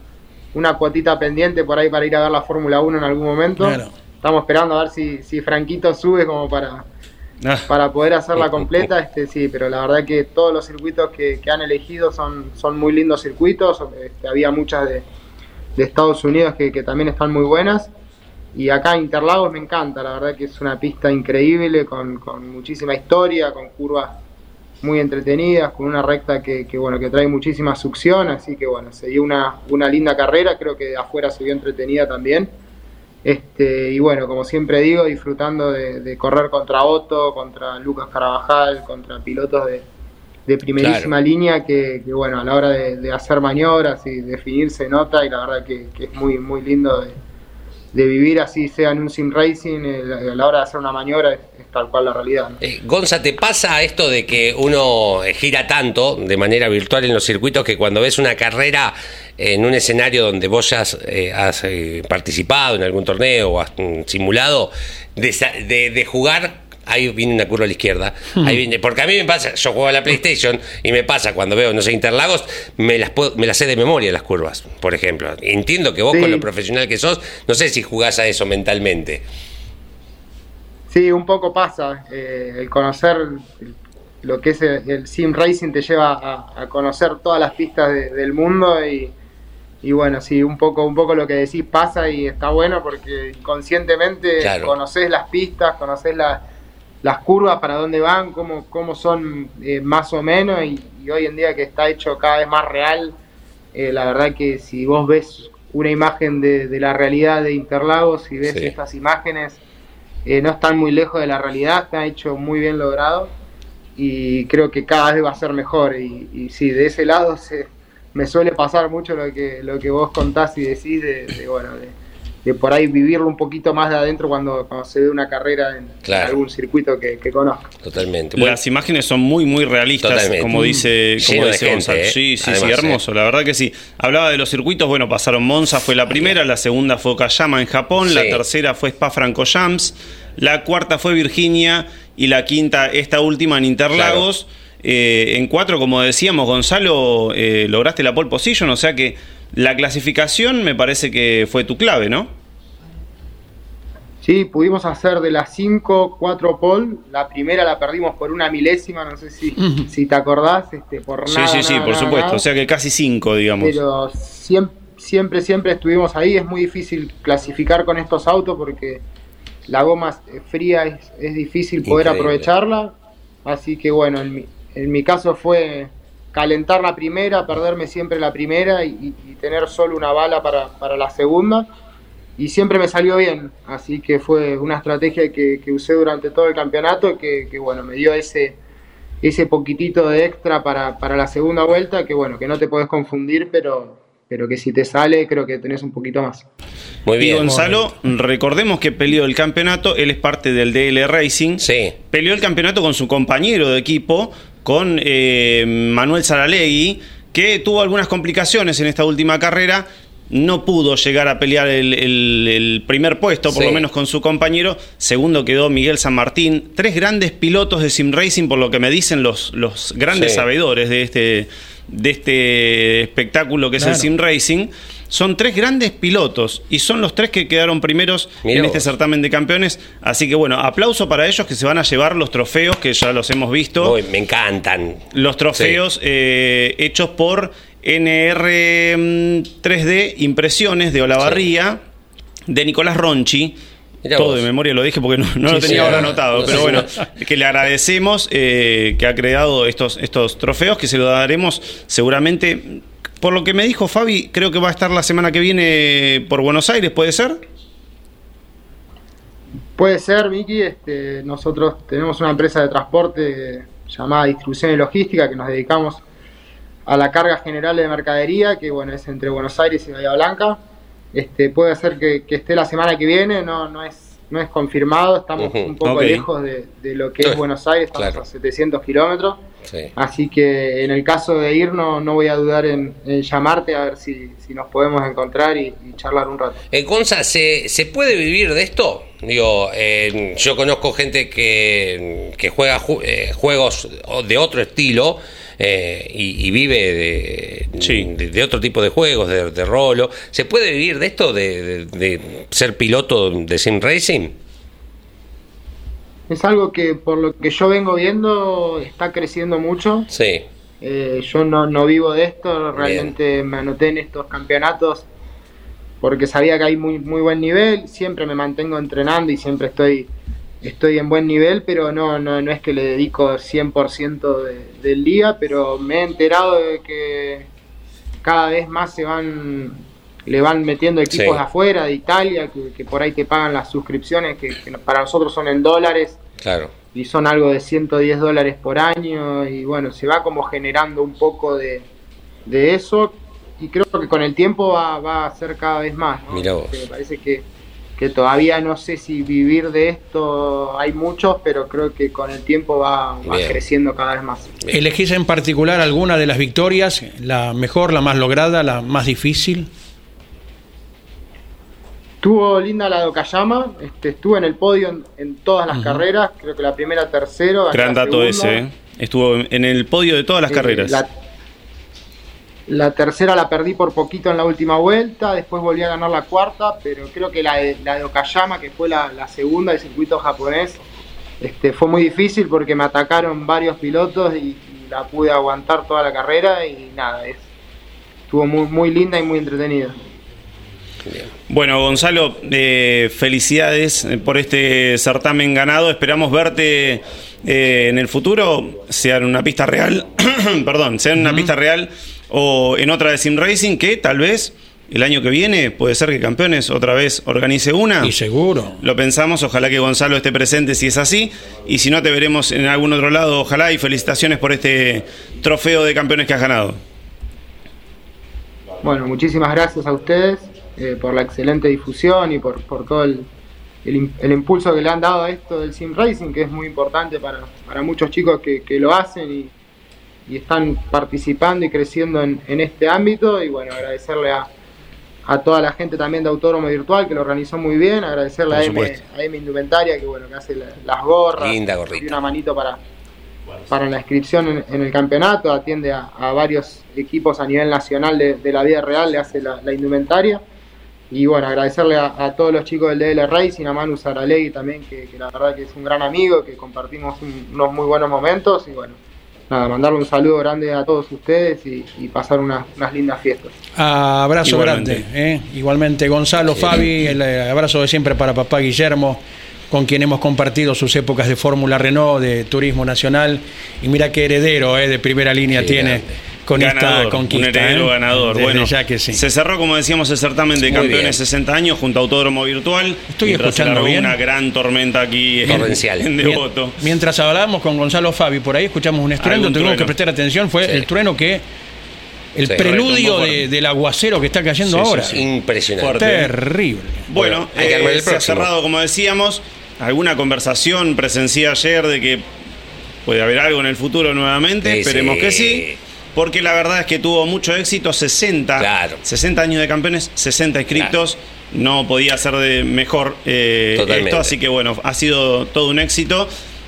una cuotita pendiente por ahí para ir a ver la Fórmula 1 en algún momento. Claro. Estamos esperando a ver si, si Franquito sube como para, Ah, para poder hacerla completa. Este, sí, pero la verdad que todos los circuitos que, que han elegido son, son muy lindos circuitos. Este, había muchas de, de Estados Unidos que, que también están muy buenas. Y acá Interlagos me encanta, la verdad que es una pista increíble, con, con muchísima historia, con curvas muy entretenidas, con una recta que, que, bueno que trae muchísima succión, así que bueno, se dio una, una linda carrera, creo que de afuera se vio entretenida también. Este, y bueno, como siempre digo, disfrutando de, de correr contra Otto, contra Lucas Carabajal, contra pilotos de, de primerísima línea que, que, bueno, a la hora de, de hacer maniobras y definir se nota y la verdad que, que es muy, muy lindo de, de vivir así, sea en un sim racing, eh, a la hora de hacer una maniobra es, tal cual la realidad. ¿no? Eh, Gonza, ¿te pasa esto de que uno eh, gira tanto de manera virtual en los circuitos que cuando ves una carrera en un escenario donde vos ya has, eh, eh, participado en algún torneo o has mm, simulado, de- de jugar, ahí viene una curva a la izquierda, ahí viene, porque a mí me pasa, yo juego a la PlayStation y me pasa cuando veo, no sé, Interlagos, me las, puedo- me las sé de memoria las curvas, por ejemplo. Entiendo que vos Sí. con lo profesional que sos, no sé si jugás a eso mentalmente. Sí, un poco pasa. eh, el conocer lo que es el, el sim racing te lleva a, a conocer todas las pistas de- del mundo y, y bueno, sí, un poco, un poco lo que decís pasa y está bueno porque conscientemente Claro. conoces las pistas, conoces la- las curvas, para dónde van, cómo, cómo son eh, más o menos y, y hoy en día que está hecho cada vez más real, eh, la verdad que si vos ves una imagen de, de la realidad de Interlagos y ves Sí. estas imágenes, eh, no están muy lejos de la realidad, está hecho muy bien logrado y creo que cada vez va a ser mejor y, y sí, de ese lado se, me suele pasar mucho lo que, lo que vos contás y decís de, de, bueno, de, de por ahí vivirlo un poquito más de adentro cuando, cuando se ve una carrera en, Claro. algún circuito que, que conozco. Totalmente. Bueno, Las imágenes son muy, muy realistas, Totalmente. como dice, Lleno como de dice gente, Gonzalo. ¿eh? Sí, sí, Además, sí, hermoso, la verdad que sí. Hablaba de los circuitos, bueno, pasaron Monza, fue la primera, la segunda fue Okayama en Japón, la tercera fue Spa-Francorchamps, la cuarta fue Virginia y la quinta, esta última en Interlagos. eh, en cuatro, como decíamos, Gonzalo, eh, lograste la pole position, o sea que la clasificación me parece que fue tu clave, ¿no? Sí, pudimos hacer de las cinco, cuatro pole. La primera la perdimos por una milésima, no sé si, si te acordás, este, por Sí, nada. sí, sí, nada, por nada, supuesto, nada. o sea que casi cinco, digamos. Pero siempre, siempre, siempre estuvimos ahí. Es muy difícil clasificar con estos autos porque la goma fría es, es difícil poder Increíble. aprovecharla. Así que bueno, en mi, en mi caso fue calentar la primera, perderme siempre la primera y, y tener solo una bala para, para la segunda. Y siempre me salió bien, así que fue una estrategia que, que usé durante todo el campeonato que, que, bueno, me dio ese, ese poquitito de extra para, para la segunda vuelta, que bueno, que no te podés confundir, pero, pero que si te sale creo que tenés un poquito más. Muy Y bien. Gonzalo, recordemos que peleó el campeonato, él es parte del DL Racing. Sí. Peleó el campeonato con su compañero de equipo, con eh, Manuel Saralegui, que tuvo algunas complicaciones en esta última carrera. No pudo llegar a pelear el, el- el primer puesto, por Sí. lo menos con su compañero. Segundo quedó Miguel San Martín. Tres grandes pilotos de Sim Racing, por lo que me dicen los, los grandes Sí. sabedores de este, de este espectáculo que es el. Sim Racing. Son tres grandes pilotos y son los tres que quedaron primeros Mirá en este certamen de campeones. Así que bueno, aplauso para ellos que se van a llevar los trofeos que ya los hemos visto. Uy, me encantan. Los trofeos eh, hechos por NR3D Impresiones de Olavarría, de Nicolás Ronchi. Mirá Todo vos. de memoria lo dije porque no, no Sí, lo tenía sí, ahora ah, anotado. no pero bueno, que le agradecemos eh, que ha creado estos, estos trofeos que se lo daremos seguramente. Por lo que me dijo Fabi, creo que va a estar la semana que viene por Buenos Aires, ¿puede ser? Puede ser, Miki, este, nosotros tenemos una empresa de transporte llamada Distribución y Logística que nos dedicamos a la carga general de mercadería, que bueno, es entre Buenos Aires y Bahía Blanca. Este, puede ser que, que esté la semana que viene, no, no, es, no es confirmado, estamos un poco lejos de, de lo que es Buenos Aires, estamos claro. a 700 kilómetros. Sí. Así que en el caso de ir no, no voy a dudar en, en llamarte a ver si, si nos podemos encontrar y, y charlar un rato. Eh, Gonza, ¿se, ¿se puede vivir de esto? Digo, eh, yo conozco gente que, que juega ju- eh, juegos de otro estilo eh, y, y vive de, Sí. de, de otro tipo de juegos, de, de rolo. ¿Se puede vivir de esto, de, de- de ser piloto de sim racing? Es algo que por lo que yo vengo viendo está creciendo mucho. Sí, Eh, yo no, no vivo de esto, realmente me anoté en estos campeonatos porque sabía que hay muy, muy buen nivel, siempre me mantengo entrenando y siempre estoy, estoy en buen nivel, pero no, no, no es que le dedico 100% de- del día, pero me he enterado de que cada vez más se van le van metiendo equipos Sí. de afuera, de Italia, que, que por ahí te pagan las suscripciones, que, que para nosotros son en dólares claro. y son algo de 110 dólares por año y bueno, se va como generando un poco de, de eso y creo que con el tiempo va, va a ser cada vez más. ¿no? Mirá vos. Me parece que, que todavía no sé si vivir de esto hay muchos, pero creo que con el tiempo va, va creciendo cada vez más. ¿Elegís en particular alguna de las victorias? ¿La mejor, la más lograda, la más difícil? Estuvo linda la de Okayama, este, estuve en el podio en, en todas las carreras, creo que la primera tercero. Gran dato segunda. ese. ¿eh? Estuvo en el podio de todas las Eh, carreras. La, la tercera la perdí por poquito en la última vuelta, después volví a ganar la cuarta, pero creo que la de, la de Okayama, que fue la, la segunda del circuito japonés, este, fue muy difícil porque me atacaron varios pilotos y, y la pude aguantar toda la carrera y nada, es, estuvo muy, muy linda y muy entretenida. Bueno, Gonzalo, eh, felicidades por este certamen ganado. Esperamos verte eh, en el futuro, sea en una pista real, perdón, sea en una pista real o en otra de Sim Racing, que tal vez el año que viene puede ser que Campeones otra vez organice una. Y seguro. Lo pensamos, ojalá que Gonzalo esté presente si es así, y si no te veremos en algún otro lado, ojalá y felicitaciones por este trofeo de campeones que has ganado. Bueno, muchísimas gracias a ustedes eh, por la excelente difusión y por, por todo el, el, im- el impulso que le han dado a esto del sim racing, que es muy importante para, para muchos chicos que, que lo hacen y, y están participando y creciendo en, en este ámbito. Y bueno, agradecerle a, a toda la gente también de Autónomo Virtual que lo organizó muy bien, agradecerle a M, a M Indumentaria que bueno que hace la- las gorras, Linda dio una manito para, para la inscripción en, en el campeonato, atiende a, a varios equipos a nivel nacional de, de la vida real, le hace la, la indumentaria. Y bueno, agradecerle a, a todos los chicos del DL Racing, a Manu Saralegui también, que, que la verdad que es un gran amigo, que compartimos un- unos muy buenos momentos. Y bueno, nada, mandarle un saludo grande a todos ustedes y, y pasar unas, unas lindas fiestas. Abrazo Igualmente. grande. ¿eh? Igualmente, Gonzalo, Fabi, el eh, abrazo de siempre para papá Guillermo, con quien hemos compartido sus épocas de Fórmula Renault, de Turismo Nacional. Y mira qué heredero eh, de primera línea Sí, tiene grande. Con ganador, esta conquista. un heredero ¿eh? ganador. Desde bueno, ya que sí. se cerró, como decíamos, el certamen de Muy campeones bien. 60 años junto a Autódromo Virtual. Estoy escuchando bien. una gran tormenta aquí en- en Mien- Devoto. Mientras hablábamos con Gonzalo Fabi, por ahí escuchamos un estruendo, tuvimos trueno. que prestar atención, fue Sí. el trueno que, el Sí. preludio de- del aguacero que está cayendo Sí, ahora. sí. Impresionante. Fuerte. Terrible. Bueno, Bueno, hay que armar eh, el se ha cerrado, como decíamos, alguna conversación presencié ayer de que puede haber algo en el futuro nuevamente, Sí, esperemos sí. que sí. Porque la verdad es que tuvo mucho éxito, 60, Claro. 60 años de campeones, 60 inscriptos, no podía ser de mejor eh, esto, así que bueno, ha sido todo un éxito.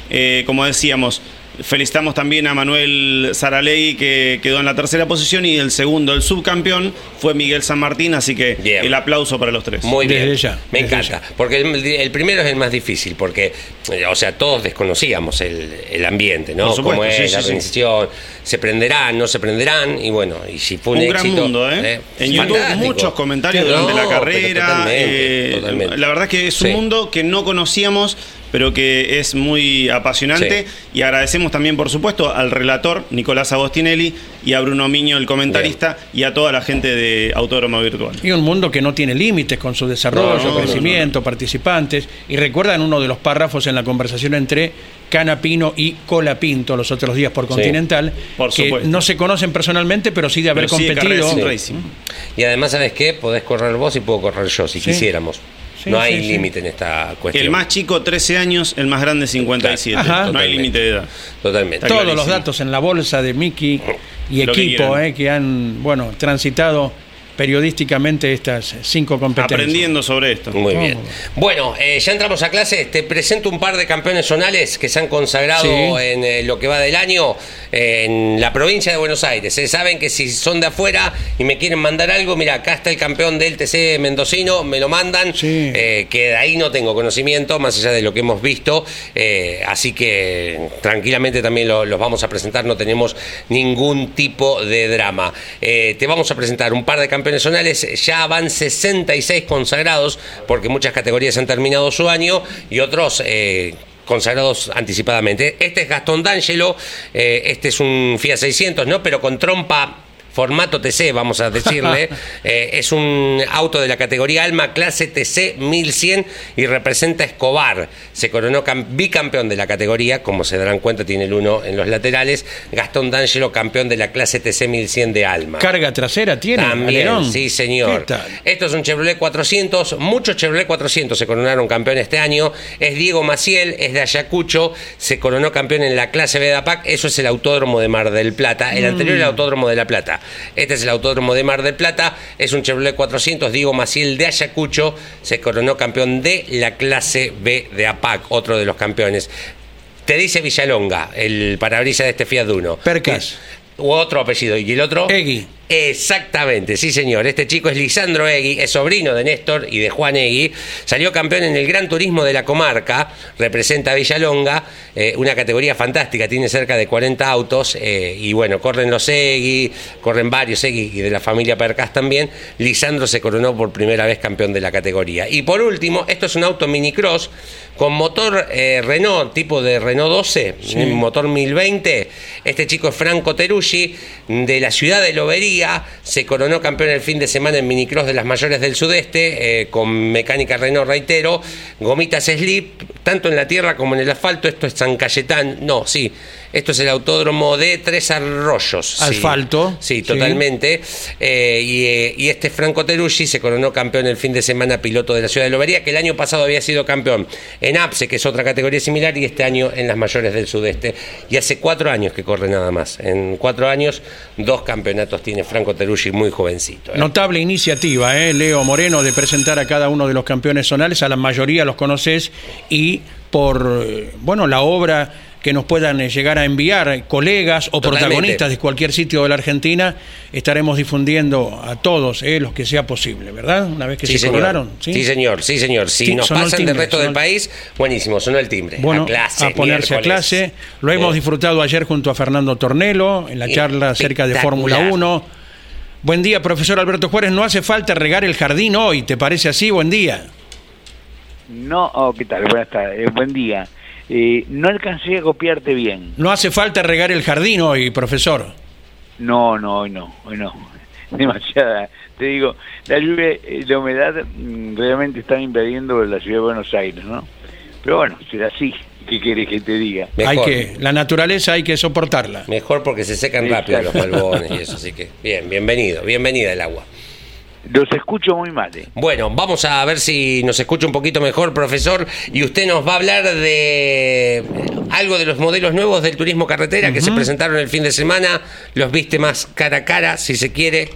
Eh, como decíamos, felicitamos también a Manuel Saralegui que quedó en la tercera posición y el segundo, el subcampeón, fue Miguel San Martín, así que Bien. el aplauso para los tres. Muy Desde bien. ya, Me desde encanta. Porque el, el primero es el más difícil, porque, eh, o sea, todos desconocíamos el, el ambiente, ¿no? Por supuesto, Cómo es sí, la sí, sí. organización, se prenderán, no se prenderán, y bueno, y si fue un, un gran mundo, ¿eh? En YouTube fantástico. muchos comentarios No, durante la carrera. totalmente, eh, totalmente. La verdad que es un Sí. mundo que no conocíamos, pero que es muy apasionante. Sí. Y agradecemos también, por supuesto, al relator Nicolás Agostinelli y a Bruno Miño, el comentarista, y a toda la gente de Autódromo Virtual. Y un mundo que no tiene límites con su desarrollo, No, no, crecimiento, participantes. Y recuerdan uno de los párrafos en la conversación entre Canapino y Colapinto los otros días por Continental, Por que supuesto. no se conocen personalmente, pero sí de haber Pero sí de competido. racing. Y además, ¿sabes qué? Podés correr vos y puedo correr yo, si Sí. quisiéramos. Sí, no hay sí, sí. límite en esta cuestión. El más chico, 13 años, el más grande, 57. Ajá. No hay límite de edad. Totalmente. Está Todos clarísimo. los datos en la bolsa de Mickey y Lo que equipo quieran. eh, que han bueno transitado periodísticamente estas cinco competencias. Aprendiendo sobre esto. Muy bien. Bueno, eh, ya entramos a clase. Te presento un par de campeones zonales que se han consagrado Sí. en eh, lo que va del año eh, en la provincia de Buenos Aires. Eh, saben que si son de afuera y me quieren mandar algo, mira, acá está el campeón del TC mendocino, me lo mandan. Sí. Eh, que de ahí no tengo conocimiento, más allá de lo que hemos visto. Eh, así que tranquilamente también lo- los vamos a presentar, no tenemos ningún tipo de drama. Eh, te vamos a presentar un par de campeones zonales, ya van 66 consagrados, porque muchas categorías han terminado su año y otros... eh, consagrados anticipadamente. Este es Gastón D'Angelo, eh, este es un Fiat 600, ¿no? Pero con trompa formato TC, vamos a decirle. Eh, es un auto de la categoría Alma, clase TC 1100 y representa a Escobar. Se coronó cam- bicampeón de la categoría, como se darán cuenta, tiene el uno en los laterales. Gastón D'Angelo, campeón de la clase TC 1100 de Alma. Carga trasera tiene. También, Alerón. sí, señor. Esto es un Chevrolet 400. Muchos Chevrolet 400 se coronaron campeón este año. Es Diego Maciel, es de Ayacucho. Se coronó campeón en la clase B de APAC. Eso es el autódromo de Mar del Plata. El anterior Mm. era el autódromo de La Plata. Este es el autódromo de Mar del Plata. Es un Chevrolet 400. Diego Maciel de Ayacucho se coronó campeón de la clase B de APAC. Otro de los campeones. Te dice Villalonga, el parabrisas de este Fiat Uno. Percas. U otro apellido. ¿Y el otro? Egui. Exactamente, sí señor. Este chico es Lisandro Egui, es sobrino de Néstor y de Juan Egui. Salió campeón en el Gran Turismo de la comarca, representa a Villalonga, eh, una categoría fantástica, tiene cerca de 40 autos eh, y bueno, corren los Egui, corren varios Egui y de la familia Percas también. Lisandro se coronó por primera vez campeón de la categoría. Y por último, esto es un auto minicross con motor eh, Renault, tipo de Renault 12, un motor 1020. Este chico es Franco Teruggi, de la ciudad de Lobería. Se coronó campeón el fin de semana en minicross de las mayores del sudeste, eh, con mecánica Renault, reitero, gomitas slip, tanto en la tierra como en el asfalto. Esto es San Cayetán, no, sí. Esto es el autódromo de Tres Arroyos. Asfalto, Sí, sí. totalmente. Eh, y, eh, y este Franco Teruggi se coronó campeón el fin de semana piloto de la ciudad de Lobería, que el año pasado había sido campeón en APSE, que es otra categoría similar, y este año en las mayores del sudeste. Y hace cuatro años que corre nada más. En cuatro años, dos campeonatos tiene Franco Teruggi muy jovencito. ¿eh? Notable iniciativa, ¿eh? Leo Moreno, de presentar a cada uno de los campeones zonales. A la mayoría los conoces y por bueno la obra que nos puedan eh, llegar a enviar colegas o Totalmente. protagonistas de cualquier sitio de la Argentina, estaremos difundiendo a todos eh, los que sea posible, ¿verdad? Una vez que Sí, se coloraron. ¿sí? señor, sí, señor. Si Sí, nos pasan del resto sonó del el- país, buenísimo, sonó el timbre. Bueno, a clase. a ponerse a clase. Lo hemos Eh, disfrutado ayer junto a Fernando Tornelo en la charla acerca de. Fórmula 1. Buen día, profesor Alberto Juárez. No hace falta regar el jardín hoy, ¿te parece así? Buen día. No, oh, ¿qué tal? Buenas tardes, eh, buen día. Eh, no alcancé a copiarte bien. No hace falta regar el jardín hoy, profesor. No, no, hoy no, hoy no. Demasiada. Te digo, la lluvia y la humedad mm, realmente están invadiendo la ciudad de Buenos Aires, ¿no? Pero bueno, será así. ¿Qué quieres que te diga? Mejor. Hay que, la naturaleza hay que soportarla. Mejor porque se secan rápido los malbones y eso, así que bien, bienvenido, bienvenida el agua. Los escucho muy mal. eh. Bueno, vamos a ver si nos escucha un poquito mejor, profesor, y usted nos va a hablar de algo de los modelos nuevos del turismo carretera que se presentaron el fin de semana, los viste más cara a cara, si se quiere.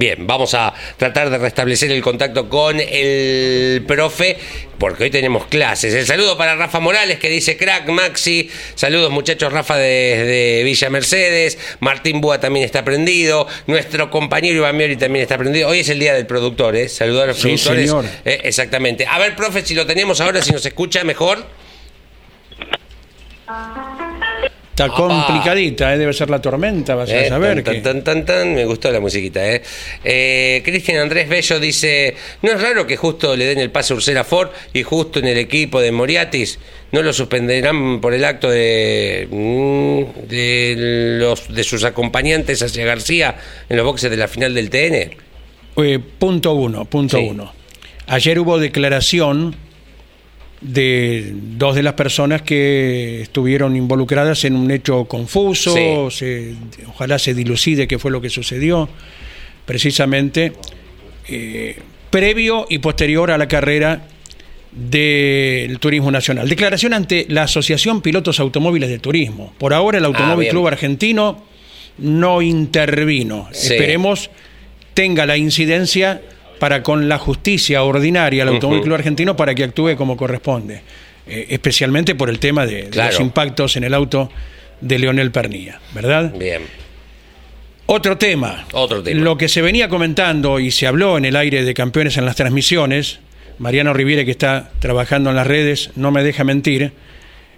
Bien, vamos a tratar de restablecer el contacto con el profe, porque hoy tenemos clases. El saludo para Rafa Morales, que dice crack, Maxi. Saludos, muchachos, Rafa desde Villa Mercedes. Martín Búa también está prendido. Nuestro compañero Iván Miori también está prendido. Hoy es el día del productor, ¿eh? Saludar a los Sí, productores. señor. Eh, exactamente. A ver, profe, si lo tenemos ahora, si nos escucha mejor. Está Apa. complicadita, ¿eh? debe ser la tormenta, vas a Eh, saber. tan, que- tan, tan, tan, me gustó la musiquita, ¿eh? Eh, Cristian Andrés Bello dice: ¿No es raro que justo le den el pase a Ursera Ford y justo en el equipo de Moriatis no lo suspenderán por el acto de, mm, de, los, de sus acompañantes hacia García en los boxes de la final del TN? Eh, punto uno, punto Sí. uno. Ayer hubo declaración de dos de las personas que estuvieron involucradas en un hecho confuso, se- ojalá se dilucide qué fue lo que sucedió, precisamente eh, previo y posterior a la carrera del Turismo Nacional. Declaración ante la Asociación Pilotos Automóviles de Turismo. Por ahora el Automóvil bien. Club Argentino no intervino. Sí. Esperemos tenga la incidencia para con la justicia ordinaria, el Automóvil. Club Argentino, para que actúe como corresponde, Eh, especialmente por el tema de, los impactos en el auto de Leonel Pernilla, ¿verdad? Bien. Otro tema. Otro tema. Lo que se venía comentando y se habló en el aire de campeones en las transmisiones, Mariano Riviere, que está trabajando en las redes, no me deja mentir,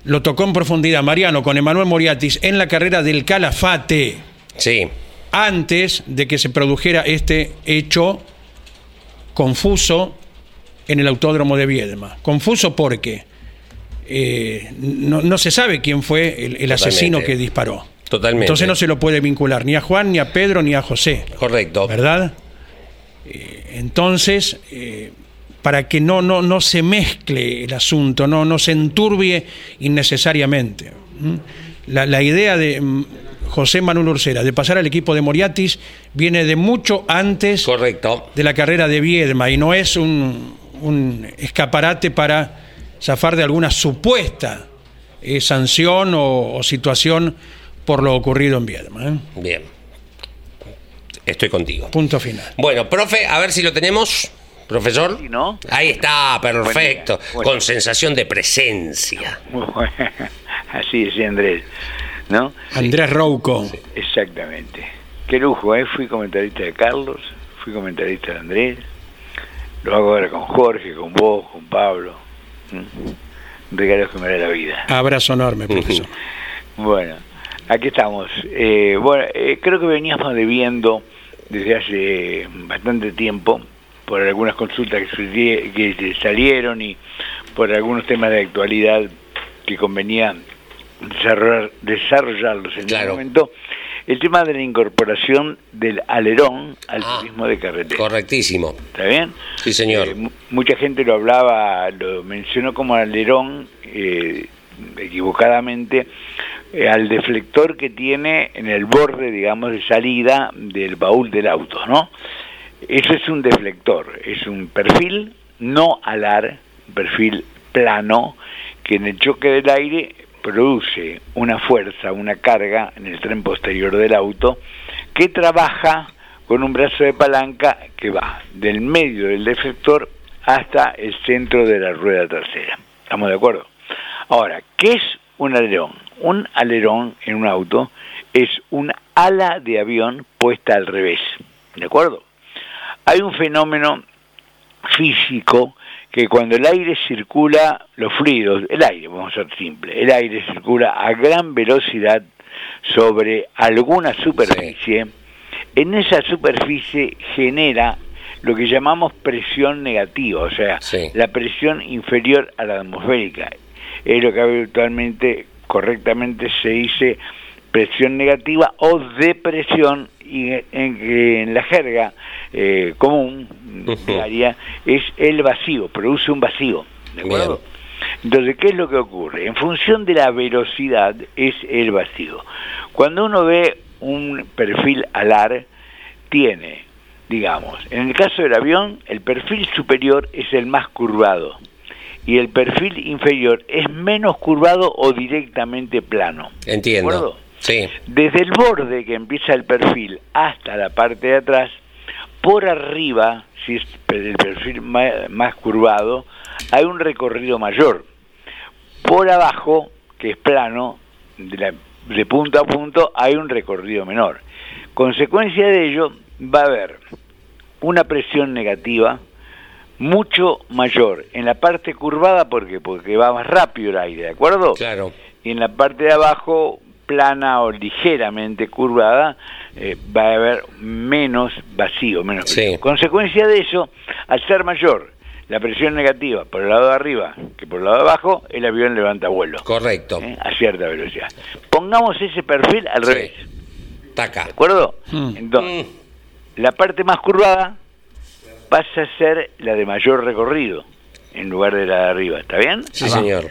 lo tocó en profundidad Mariano con Emanuel Moriatis en la carrera del Calafate, Sí. antes de que se produjera este hecho confuso en el autódromo de Viedma. Confuso porque eh, no, no se sabe quién fue el, el asesino que disparó. Totalmente. Entonces no se lo puede vincular ni a Juan, ni a Pedro, ni a José. Correcto. ¿Verdad? Eh, entonces, eh, para que no, no, no se mezcle el asunto, no, no se enturbie innecesariamente. La, la idea de José Manuel Ursera de pasar al equipo de Moriatis viene de mucho antes Correcto. de la carrera de Viedma y no es un, un escaparate para zafar de alguna supuesta eh, sanción o, o situación por lo ocurrido en Viedma. ¿eh? Bien. Estoy contigo. Punto final. Bueno, profe, a ver si lo tenemos. Profesor. Sí, ¿no? Ahí está, perfecto. Buen día. Bueno. Con sensación de presencia. Así decía Andrés, ¿no? Andrés Rouco. Exactamente. Qué lujo, ¿eh? Fui comentarista de Carlos, fui comentarista de Andrés, lo hago ahora con Jorge, con vos, con Pablo. ¿Mm? Regalos que me da la vida. Abrazo enorme, profesor. Bueno, aquí estamos. Eh, bueno, eh, creo que veníamos debiendo desde hace bastante tiempo por algunas consultas que, que salieron y por algunos temas de actualidad que convenía desarrollar, desarrollarlos en Claro. el momento. El tema de la incorporación del alerón al Ah, turismo de carretera. Correctísimo. ¿Está bien? Sí, señor. Eh, mu- mucha gente lo hablaba, lo mencionó como alerón, eh, equivocadamente, eh, al deflector que tiene en el borde, digamos, de salida del baúl del auto, ¿no? Eso es un deflector, es un perfil no alar, un perfil plano, que en el choque del aire produce una fuerza, una carga en el tren posterior del auto, que trabaja con un brazo de palanca que va del medio del deflector hasta el centro de la rueda trasera. ¿Estamos de acuerdo? Ahora, ¿qué es un alerón? Un alerón en un auto es un ala de avión puesta al revés. ¿De acuerdo? Hay un fenómeno físico que cuando el aire circula, los fluidos, el aire, vamos a ser simple, el aire circula a gran velocidad sobre alguna superficie, en esa superficie genera lo que llamamos presión negativa, o sea, la presión inferior a la atmosférica. Es lo que habitualmente, correctamente se dice presión negativa o depresión y en, en la jerga eh, común diaria es el vacío, produce un vacío, ¿de acuerdo? Entonces, ¿qué es lo que ocurre? En función de la velocidad es el vacío. Cuando uno ve un perfil alar, tiene, digamos, en el caso del avión, el perfil superior es el más curvado y el perfil inferior es menos curvado o directamente plano. Entiendo. Sí. Desde el borde que empieza el perfil hasta la parte de atrás, por arriba, si es el perfil más, curvado, hay un recorrido mayor. Por abajo, que es plano, de, de punto a punto, hay un recorrido menor. Consecuencia de ello, va a haber una presión negativa mucho mayor en la parte curvada porque porque va más rápido el aire, ¿de acuerdo? Claro. Y en la parte de abajo plana o ligeramente curvada, eh, va a haber menos vacío, menos sí. Consecuencia de eso, al ser mayor la presión negativa por el lado de arriba que por el lado de abajo, el avión levanta vuelo. Correcto. ¿eh? A cierta velocidad. Pongamos ese perfil al revés. Taca. ¿De acuerdo? Mm. Entonces, la parte más curvada pasa a ser la de mayor recorrido en lugar de la de arriba. ¿Está bien? Sí, señor.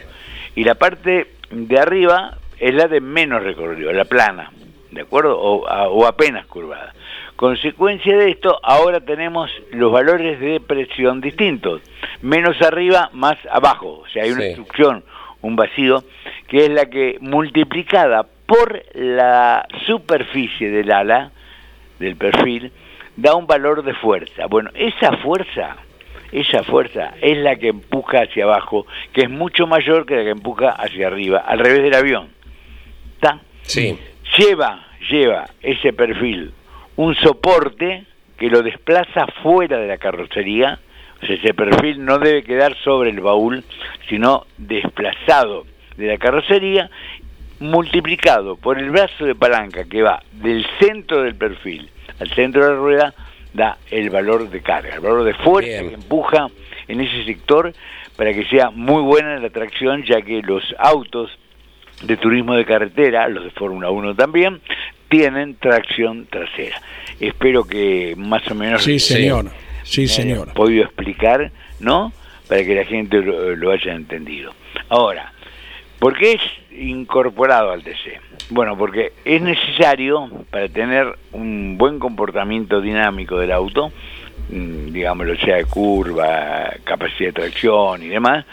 Y la parte de arriba es la de menos recorrido, la plana, ¿de acuerdo? O, apenas curvada. Consecuencia de esto, ahora tenemos los valores de presión distintos, menos arriba, más abajo, o sea, hay una instrucción, un vacío, que es la que multiplicada por la superficie del ala, del perfil, da un valor de fuerza. Bueno, esa fuerza, esa fuerza es la que empuja hacia abajo, que es mucho mayor que la que empuja hacia arriba, al revés del avión. Sí. Lleva, lleva ese perfil un soporte que lo desplaza fuera de la carrocería, o sea, ese perfil no debe quedar sobre el baúl, sino desplazado de la carrocería, multiplicado por el brazo de palanca que va del centro del perfil al centro de la rueda, da el valor de carga, el valor de fuerza que empuja en ese sector para que sea muy buena la tracción, ya que los autos de turismo de carretera, los de Fórmula 1 también, tienen tracción trasera. Espero que más o menos sí, señor. Sí, señor. podido explicar, ¿no? Para que la gente lo, haya entendido. Ahora, ¿por qué es incorporado al TC? Bueno, porque es necesario para tener un buen comportamiento dinámico del auto, mm, digámoslo sea de curva, capacidad de tracción y demás,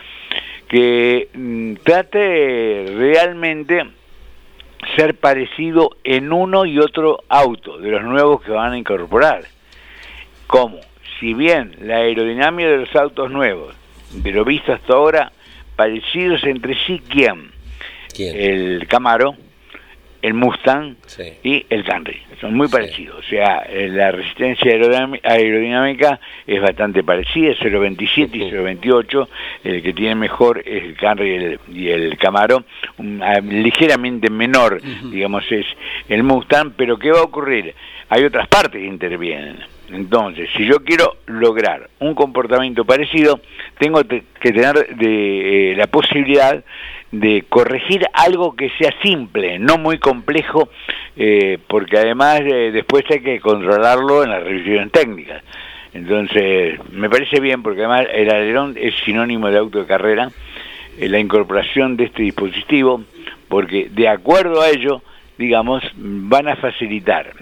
que mm, trate realmente ser parecido en uno y otro auto de los nuevos que van a incorporar. Como, si bien la aerodinámica de los autos nuevos, de lo visto hasta ahora, parecidos entre sí, ¿quién? ¿Quién? El Camaro, el Mustang y el Camry. Son muy parecidos. O sea, eh, la resistencia aerodinámica es bastante parecida, 0.27 y 0.28. El que tiene mejor es el Camry y el, Camaro. Ah, ligeramente menor, digamos, es el Mustang. Pero ¿qué va a ocurrir? Hay otras partes que intervienen. Entonces, si yo quiero lograr un comportamiento parecido, tengo que tener de, eh, la posibilidad de corregir algo que sea simple, no muy complejo, eh, porque además eh, después hay que controlarlo en las revisiones técnicas. Entonces, me parece bien, porque además el alerón es sinónimo de auto de carrera, eh, la incorporación de este dispositivo, porque de acuerdo a ello, digamos, van a facilitar,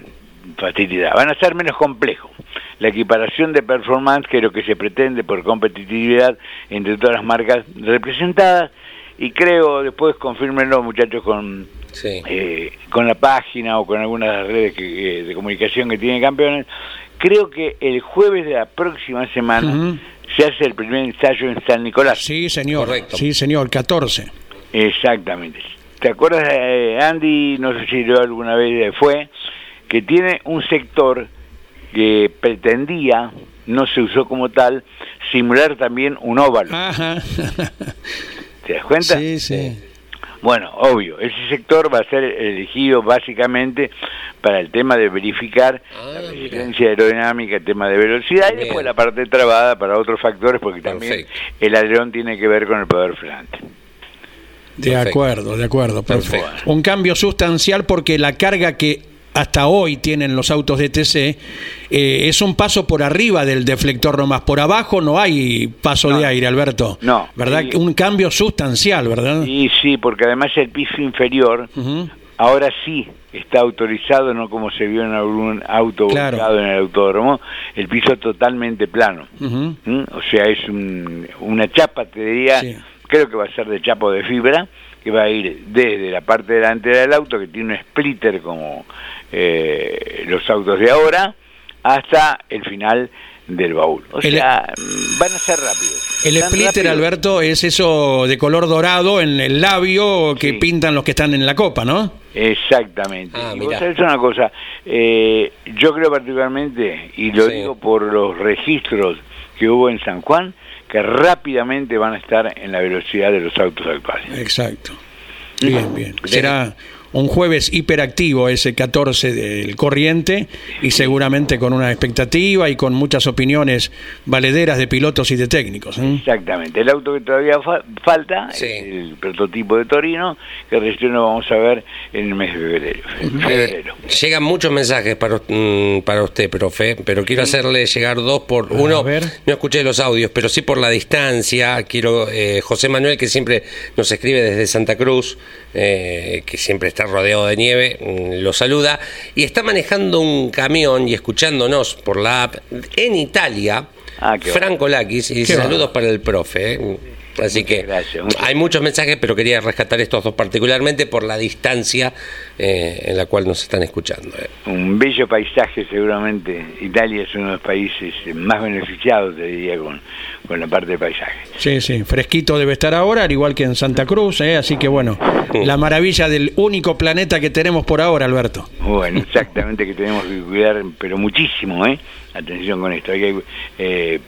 facilitar, van a ser menos complejos. La equiparación de performance, que es lo que se pretende por competitividad entre todas las marcas representadas, y creo, después confirmenlo muchachos con, eh, con la página o con algunas redes que, eh, de comunicación que tienen campeones, creo que el jueves de la próxima semana se hace el primer ensayo en San Nicolás. Sí, señor. Correcto. Sí, señor, 14. Exactamente. ¿Te acuerdas, eh, Andy? No sé si lo alguna vez fue, que tiene un sector que pretendía, no se usó como tal, simular también un óvalo. Ajá. ¿Te das cuenta? Sí, sí. Bueno, obvio, ese sector va a ser elegido básicamente para el tema de verificar Ah, la mira. resistencia aerodinámica, el tema de velocidad y después la parte trabada para otros factores porque también Perfecto. el alerón tiene que ver con el poder frenante. De Perfecto. acuerdo, de acuerdo. Perfecto. Perfecto. Un cambio sustancial porque la carga que hasta hoy tienen los autos de TC eh, es un paso por arriba del deflector nomás. Por abajo no hay paso No. de aire, Alberto. No. ¿Verdad? Un cambio sustancial, ¿verdad? Y sí, porque además el piso inferior ahora sí está autorizado, no como se vio en algún auto Claro. en el autódromo, el piso totalmente plano. ¿Mm? O sea, es un- una chapa, te diría, Sí. creo que va a ser de chapo de fibra, que va a ir desde la parte delantera del auto, que tiene un splitter como eh, los autos de ahora, hasta el final del baúl. O El- sea, mm, van a ser rápidos. El splitter, rápidos. Alberto, es eso de color dorado en el labio que Sí. pintan los que están en la copa, ¿no? Exactamente. Ah, y vos sabés una cosa, eh, yo creo particularmente, y lo Sí. digo por los registros que hubo en San Juan, que rápidamente van a estar en la velocidad de los autos actuales. Exacto. Bien, bien. Será un jueves hiperactivo ese 14 del corriente y seguramente con una expectativa y con muchas opiniones valederas de pilotos y de técnicos. ¿eh? Exactamente. El auto que todavía fa- falta, Sí. es el prototipo de Torino, que recién lo vamos a ver en el mes de febrero. Eh, llegan muchos mensajes para, mm, para usted, profe, pero quiero hacerle llegar dos por uno. ver. No escuché los audios, pero sí por la distancia. Quiero eh, José Manuel, que siempre nos escribe desde Santa Cruz, eh, que siempre está rodeado de nieve, mm, lo saluda y está manejando un camión y escuchándonos por la app en Italia. Ah, qué Franco Lakis y dice saludos para el profe. eh. Así que gracias, muchas hay muchos mensajes, pero quería rescatar estos dos particularmente por la distancia eh, en la cual nos están escuchando. eh. Un bello paisaje, seguramente. Italia es uno de los países más beneficiados, te diría, con, con la parte de paisaje. Sí, sí, fresquito debe estar ahora, al igual que en Santa Cruz, ¿eh? así que bueno, la maravilla del único planeta que tenemos por ahora, Alberto. Bueno, exactamente que tenemos que cuidar, pero muchísimo, ¿eh? Atención con esto, hay que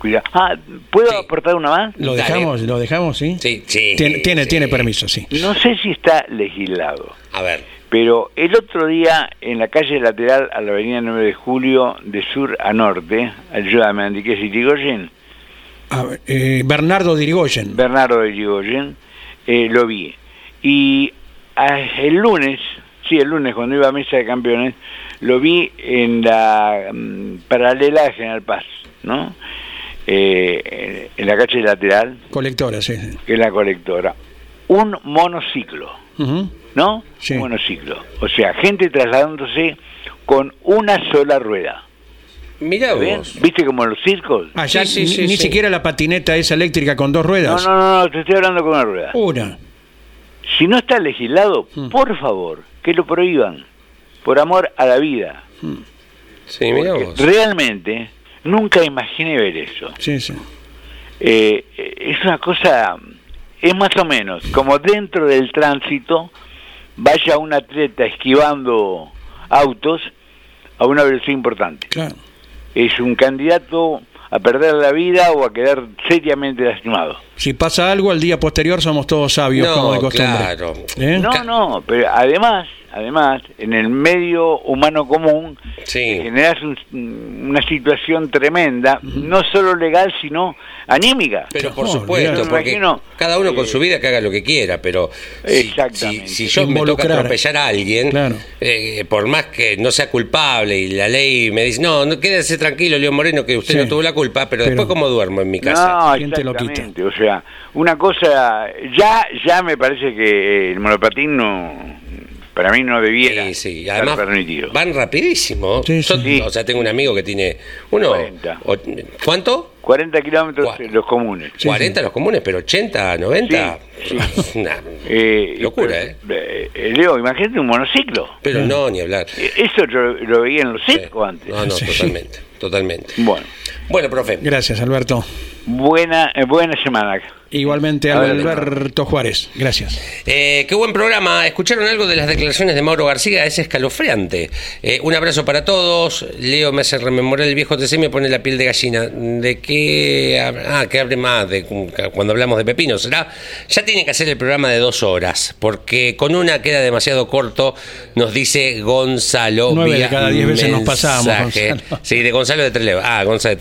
cuidar. Ah, ¿puedo Sí. aportar una más? Lo Dale. dejamos, lo dejamos, ¿sí? Sí, sí. Tiene, tiene, sí. tiene permiso, sí. No sé si está legislado, A ver. pero el otro día en la calle lateral a la avenida 9 de Julio, de sur a norte, ayúdame Andy, ¿qué es Irigoyen? A ver, eh, Bernardo Dirigoyen. Bernardo de Irigoyen, eh, lo vi. Y ah, el lunes, sí, el lunes cuando iba a mesa de campeones, lo vi en la mm, paralela de General Paz, ¿no? Eh, en la calle lateral, Colectora, sí. sí. que es la colectora. Un monociclo. ¿no? Sí. Un monociclo. O sea, gente trasladándose con una sola rueda. Mira ¿Bien? vos. ¿Viste como en los circos? Allá Sí, sí, ni, sí, ni sí. siquiera la patineta esa eléctrica con dos No, ruedas. no, no, no, te estoy hablando con una rueda. Una. Si no está legislado, Mm. por favor, que lo prohíban, por amor a la vida. Sí, mira Porque vos. realmente nunca imaginé ver eso. Sí, sí. Eh, es una cosa, es más o menos como dentro del tránsito vaya un atleta esquivando autos a una velocidad importante. Claro. Es un candidato a perder la vida o a quedar seriamente lastimado. Si pasa algo, al día posterior somos todos sabios, No, como de costumbre. claro. ¿Eh? No, no, pero además, además, en el medio humano común Sí. generas un- una situación tremenda, no solo legal, sino anímica. Pero por No, supuesto, porque Imagino, cada uno con eh, su vida que haga lo que quiera, pero si, Exactamente. si, si yo me toca atropellar a alguien, Claro. eh, por más que no sea culpable y la ley me dice, no, no quédese tranquilo, León Moreno, que usted Sí. no tuvo la culpa, pero, Pero- después cómo duermo en mi casa. No, ¿Quién te lo quita? O sea, una cosa, ya, ya me parece que el monopatín no, para mí no debiera Sí, sí, estar además permitido. van rapidísimo. Sí, Yo, sí. O sea, tengo un amigo que tiene uno, 40. o- ¿cuánto? 40 kilómetros los comunes. Sí, 40 los comunes, pero 80, 90. Sí, Una Eh, locura, pero, ¿eh? eh, Leo, imagínate un monociclo. Pero no, ni hablar. Eh, Eso yo lo veía en los circos Sí. antes. No, no, Sí. totalmente, totalmente. Bueno, Bueno, profe. Gracias, Alberto. Buena, eh, buena semana. Igualmente, A Alberto Juárez. Gracias. Eh, qué buen programa. ¿Escucharon algo de las declaraciones de Mauro García? Es escalofriante. Eh, un abrazo para todos. Leo me hace rememorar el viejo TC y me pone la piel de gallina. ¿De qué? Ah, que hable más de cuando hablamos de pepino. ¿Será? Ya tiene que hacer el programa de dos horas, porque con una queda demasiado corto, nos dice Gonzalo. Nueve de cada diez veces nos pasamos. Gonzalo. Sí, de Gonzalo de Treleu. Ah, Gonzalo de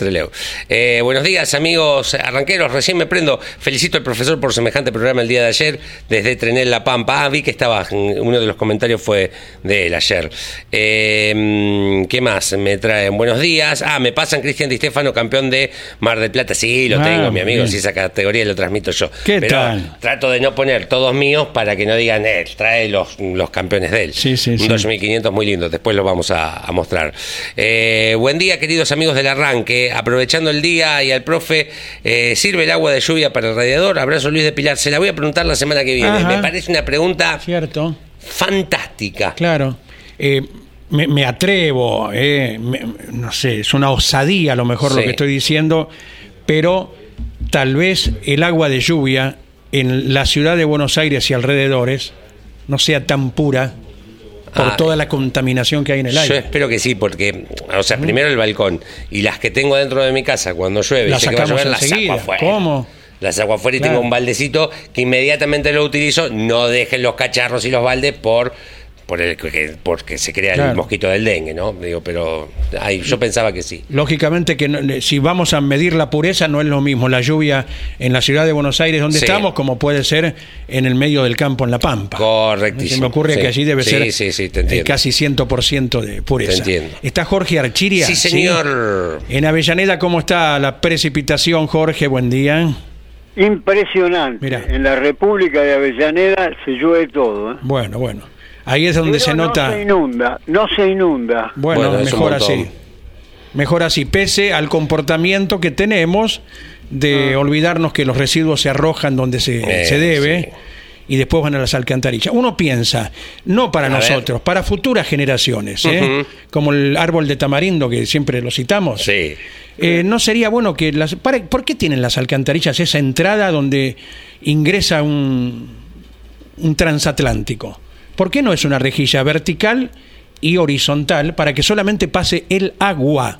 Eh, buenos días, amigos arranqueros. Recién me prendo. Felicito al profesor por semejante programa el día de ayer desde Trenel La Pampa. Ah, vi que estaba. Uno de los comentarios fue de él ayer. Eh, ¿Qué más? Me traen buenos días. Ah, me pasan Cristian Di Stefano, campeón de Mar del Plata. Sí, lo Ah, tengo, mi amigo. Si esa categoría lo transmito yo. ¿Qué Pero tal? trato de no poner todos míos para que no digan él. Trae los, los campeones de él. Sí, sí, Un sí. 2500 muy lindo, después lo vamos a, a mostrar. Eh, buen día, queridos amigos del arranque. Aprovechando el día y al profe, eh, ¿sirve el agua de lluvia para el radiador? Abrazo Luis de Pilar. Se la voy a preguntar la semana que viene. Ajá. Me parece una pregunta Cierto. fantástica. Claro. Eh, me, me atrevo, eh, me- no sé, es una osadía a lo mejor lo que estoy diciendo, pero tal vez el agua de lluvia en la ciudad de Buenos Aires y alrededores no sea tan pura por Ah, toda la contaminación que hay en el Yo aire. espero que sí, porque, o sea, primero el balcón y las que tengo dentro de mi casa cuando llueve Las sé que va a llover, las saco afuera. ¿Cómo? Las saco afuera y Claro. tengo un baldecito que inmediatamente lo utilizo. No dejen los cacharros y los baldes por, por el, que- porque se crea el mosquito del dengue, ¿no? Digo, pero ay, yo pensaba que sí. Lógicamente que no- si vamos a medir la pureza no es lo mismo la lluvia en la ciudad de Buenos Aires donde Sí. estamos como puede ser en el medio del campo en La Pampa. Correctísimo. Se me ocurre Sí. que allí debe Sí, ser sí, sí, te eh, entiendo. casi 100% de pureza. Te entiendo. Está Jorge Archiria. Sí, señor. En Avellaneda, ¿cómo está la precipitación, Jorge? Buen día. Impresionante. Mirá. En la República de Avellaneda se llueve todo. ¿eh? Bueno, bueno. Ahí es donde Pero se nota... No se inunda, no se inunda. Bueno, mejor así. Mejor así, pese al comportamiento que tenemos de Ah. olvidarnos que los residuos se arrojan donde se, Eh, se debe sí. y después van a las alcantarillas. Uno piensa, no para A ver. nosotros, para futuras generaciones, ¿eh? Como el árbol de tamarindo que siempre lo citamos. Sí. Eh, ¿No sería bueno que las... para- ¿Por qué tienen las alcantarillas esa entrada donde ingresa un, un transatlántico? ¿Por qué no es una rejilla vertical y horizontal para que solamente pase el agua?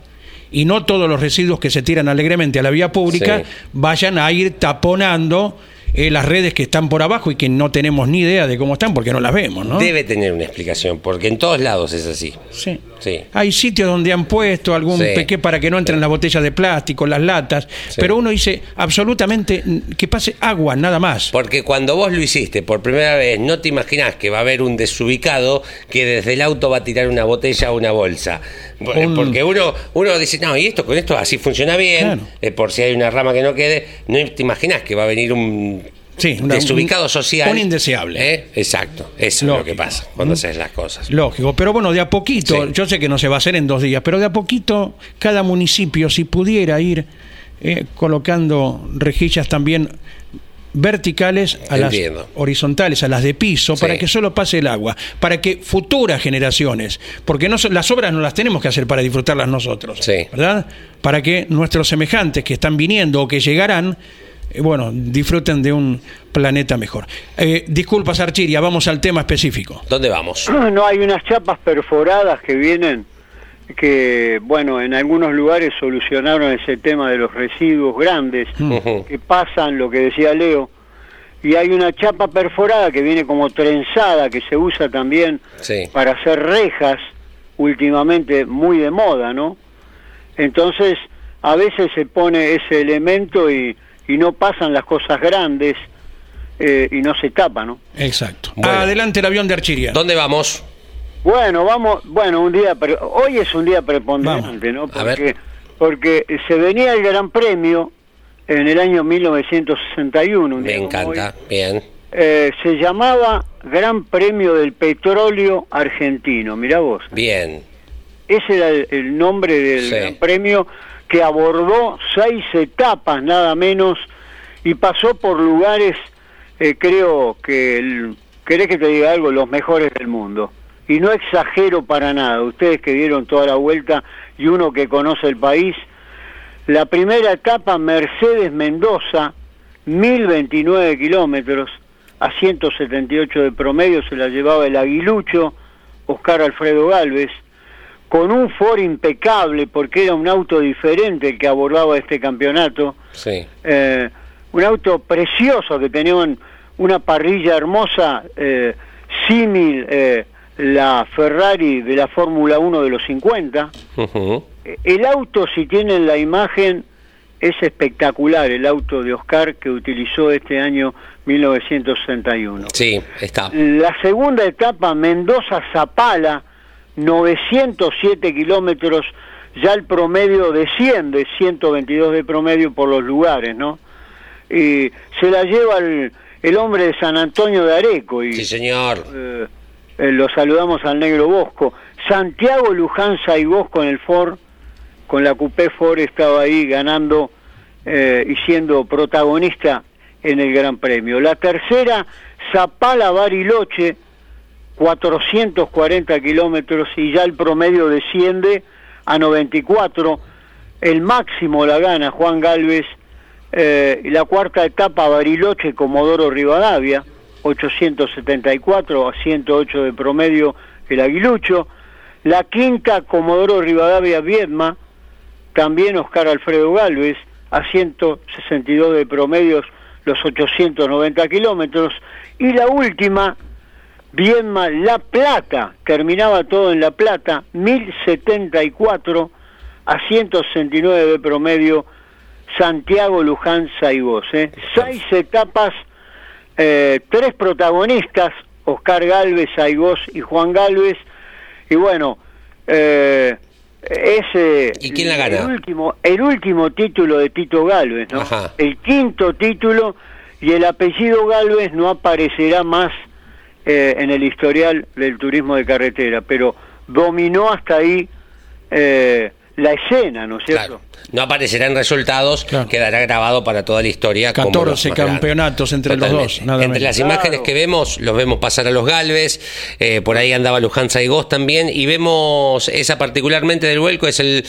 Y no todos los residuos que se tiran alegremente a la vía pública Sí. vayan a ir taponando eh, las redes que están por abajo y que no tenemos ni idea de cómo están porque no las vemos, ¿no? Debe tener una explicación, porque en todos lados es así. Sí. Sí. Hay sitios donde han puesto algún Sí. pequé para que no entren las botellas de plástico, las latas, Sí. pero uno dice absolutamente que pase agua, nada más. Porque cuando vos lo hiciste por primera vez, no te imaginás que va a haber un desubicado que desde el auto va a tirar una botella o una bolsa. Un- Porque uno, uno dice, no, y esto con esto así funciona bien, Claro. eh, por si hay una rama que no quede, no te imaginás que va a venir un Sí, una- desubicado un- social. un indeseable. ¿Eh? Exacto, eso es lo que pasa cuando haces las cosas. Lógico, pero bueno, de a poquito, Sí. yo sé que no se va a hacer en dos días, pero de a poquito cada municipio, si pudiera ir eh, colocando rejillas también verticales a Entiendo. las horizontales, a las de piso, Sí. para que solo pase el agua, para que futuras generaciones, porque no, las obras no las tenemos que hacer para disfrutarlas nosotros, Sí. ¿verdad? Para que nuestros semejantes que están viniendo o que llegarán, bueno, disfruten de un planeta mejor. Eh, disculpas, Archiria, vamos al tema específico. ¿Dónde vamos? No hay unas chapas perforadas que vienen que, bueno, en algunos lugares solucionaron ese tema de los residuos grandes que pasan, lo que decía Leo, y hay una chapa perforada que viene como trenzada, que se usa también Sí. para hacer rejas, últimamente muy de moda, ¿no? Entonces, a veces se pone ese elemento y, y no pasan las cosas grandes eh, y no se tapa, ¿no? Exacto. Bueno. Adelante el avión de Archiria. ¿Dónde vamos? Bueno, vamos, bueno, un día, pre- hoy es un día preponderante, ¿no? A ver. Porque, porque se venía el Gran Premio en el año 1961. un Me encanta. hoy. Bien. Eh, se llamaba Gran Premio del Petróleo Argentino, mirá vos. Bien. Ese era el, el nombre del Sí. Gran Premio que abordó seis etapas nada menos y pasó por lugares, eh, creo que, querés que te diga algo, los mejores del mundo. Y no exagero para nada, ustedes que dieron toda la vuelta y uno que conoce el país, La primera etapa, Mercedes Mendoza, 1029 kilómetros, a 178 de promedio, se la llevaba el aguilucho, Oscar Alfredo Galvez, con un Ford impecable, porque era un auto diferente el que abordaba este campeonato. Sí. Eh, un auto precioso que tenía un- una parrilla hermosa, eh, símil eh, la Ferrari de la Fórmula 1 de los 50. Ujú. Eh, El auto, si tienen la imagen, es espectacular, el auto de Oscar que utilizó este año 1961. Sí, está. La segunda etapa, Mendoza-Zapala, 907 kilómetros, ya el promedio desciende, 122 de promedio por los lugares, ¿no? Y se la lleva el, el hombre de San Antonio de Areco y Sí, señor. eh, eh, lo saludamos al negro Bosco. Santiago Luján Saigós con el Ford, con la Coupé Ford estaba ahí ganando eh, y siendo protagonista en el Gran Premio. La tercera, Zapala Bariloche, 440 kilómetros y ya el promedio desciende a 94. El máximo la gana Juan Galvez. eh, la cuarta etapa, Bariloche, Comodoro Rivadavia, 874 a 108 de promedio el aguilucho. La quinta, Comodoro Rivadavia Viedma, también Oscar Alfredo Galvez, a 162 de promedios los 890 kilómetros. Y la última, Viedma La Plata, terminaba todo en La Plata, 1074 a 169 de promedio Santiago Luján Saigós. ¿eh? Seis etapas, eh, tres protagonistas, Oscar Galvez, Saigós y Juan Galvez. Y bueno, eh, ese... ¿Y quién la gana? El último, el último título de Tito Galvez, ¿no? Ajá. El quinto título y el apellido Galvez no aparecerá más eh, en el historial del turismo de carretera, pero dominó hasta ahí eh, la escena, ¿no es cierto? Claro. No aparecerán resultados, Claro. quedará grabado para toda la historia. como 14 los más grandes. campeonatos entre los dos, nada entre menos. las imágenes que vemos, los vemos pasar a los Galvez, eh, por ahí andaba Luján Saigós también, y vemos esa particularmente del vuelco, es el,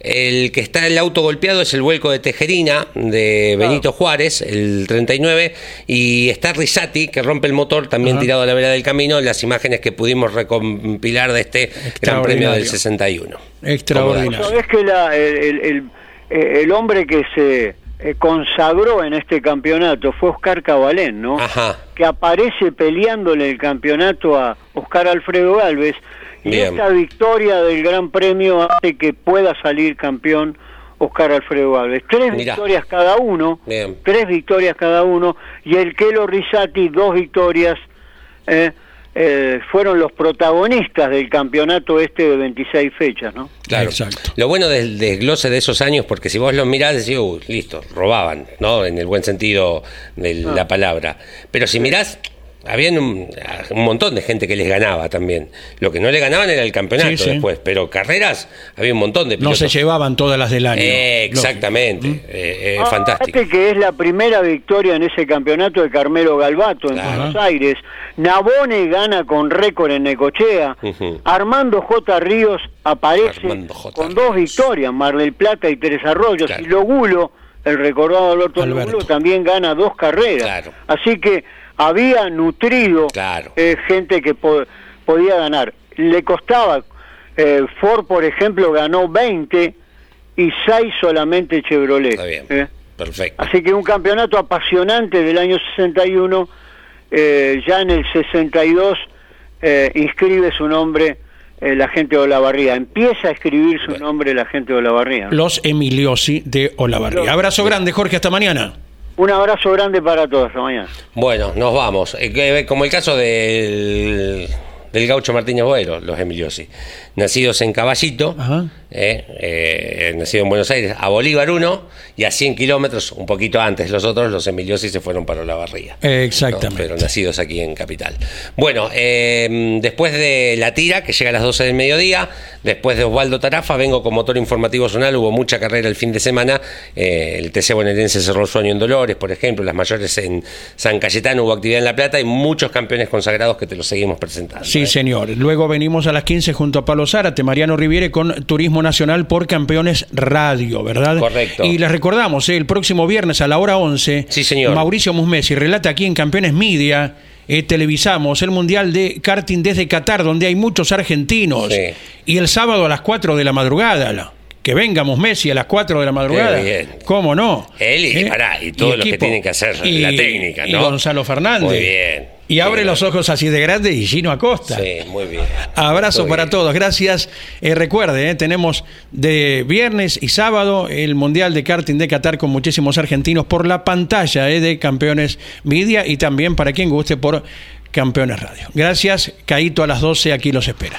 el que está el auto golpeado, es el vuelco de Tejerina, de Benito Juárez, el 39, y está Risati, que rompe el motor, también Ajá. tirado a la vera del camino, las imágenes que pudimos recompilar de este Gran Premio del Extraordinario. 61. Extraordinario. Sabés que la- el, el- el- eh, el hombre que se eh, consagró en este campeonato fue Oscar Cabalén, ¿no? Ajá. Que aparece peleándole el campeonato a Oscar Alfredo Galvez. Y Bien. esta victoria del Gran Premio hace que pueda salir campeón Oscar Alfredo Galvez. Tres Mirá. victorias cada uno. Bien. Tres victorias cada uno. Y el Kelo Risati, dos victorias. eh, eh, fueron los protagonistas del campeonato este de 26 fechas, ¿no? Claro. Exacto. Lo bueno del desglose de esos años, porque si vos los mirás, decís, "Uh, listo, robaban, ¿no? En el buen sentido de Ah. la palabra. Pero si mirás, había un, un montón de gente que les ganaba también. Lo que no le ganaban era el campeonato Sí, sí. después, pero carreras, había un montón de No se pilotos. llevaban todas las del año. Eh, exactamente, ¿Mm? eh, eh, Ah, fantástico. fíjate que es la primera victoria en ese campeonato de Carmelo Galvato en Claro. Buenos Aires. Nabone gana con récord en Necochea. Ujú. Armando J. Ríos aparece J. con dos victorias, Mar del Plata y Tres Arroyos. Claro. Y Logulo, el recordado Alberto, Alberto. Logulo, también gana dos carreras. Claro. Así que había nutrido Claro. eh, gente que po- podía ganar. Le costaba, eh, Ford por ejemplo ganó 20 y 6 solamente Chevrolet. Está bien, ¿eh? perfecto. Así que un campeonato apasionante del año 61, eh, ya en el 62 eh, inscribe su nombre eh, la gente de Olavarría, empieza a escribir su nombre la gente de Olavarría. Los Emiliosi de Olavarría. Abrazo grande, Jorge, hasta mañana. Un abrazo grande para todos, mañana. Bueno, nos vamos. Eh, Como el caso del, del gaucho Martínez Boero, los Emiliosi. Nacidos en Caballito, eh, eh, nacido en Buenos Aires, a Bolívar 1, y a 100 kilómetros, un poquito antes los otros, los Emiliosi se fueron para Olavarría. Exactamente. No, pero nacidos aquí en Capital. Bueno, eh, después de la tira, que llega a las 12 del mediodía, después de Osvaldo Tarafa, vengo con motor informativo zonal, hubo mucha carrera el fin de semana, eh, el TC bonaerense cerró el sueño en Dolores, por ejemplo, las mayores en San Cayetano, hubo actividad en La Plata y muchos campeones consagrados que te los seguimos presentando. Sí, Sí, señor. Luego venimos a las 15 junto a Pablo Zárate, Mariano Riviere con Turismo Nacional por Campeones Radio, ¿verdad? Correcto. Y les recordamos, eh, el próximo viernes a la hora 11, Sí, señor. Mauricio Musmesi relata aquí en Campeones Media. eh, televisamos el Mundial de Karting desde Qatar, donde hay muchos argentinos. Sí. Y el sábado a las 4 de la madrugada. Que venga Musmesi a las 4 de la madrugada. Bien. ¿Cómo no? Él y, ¿Eh? pará, y todos los que equipo. tienen que hacer la técnica, y ¿no? Gonzalo Fernández. Muy bien. Y abre los ojos así de grande y Gino Acosta. Sí, muy bien. Abrazo Muy para bien. todos, gracias. Eh, recuerde, eh, tenemos de viernes y sábado el Mundial de Karting de Qatar con muchísimos argentinos por la pantalla eh, de Campeones Media y también para quien guste por Campeones Radio. Gracias, Caito a las 12, aquí los espera.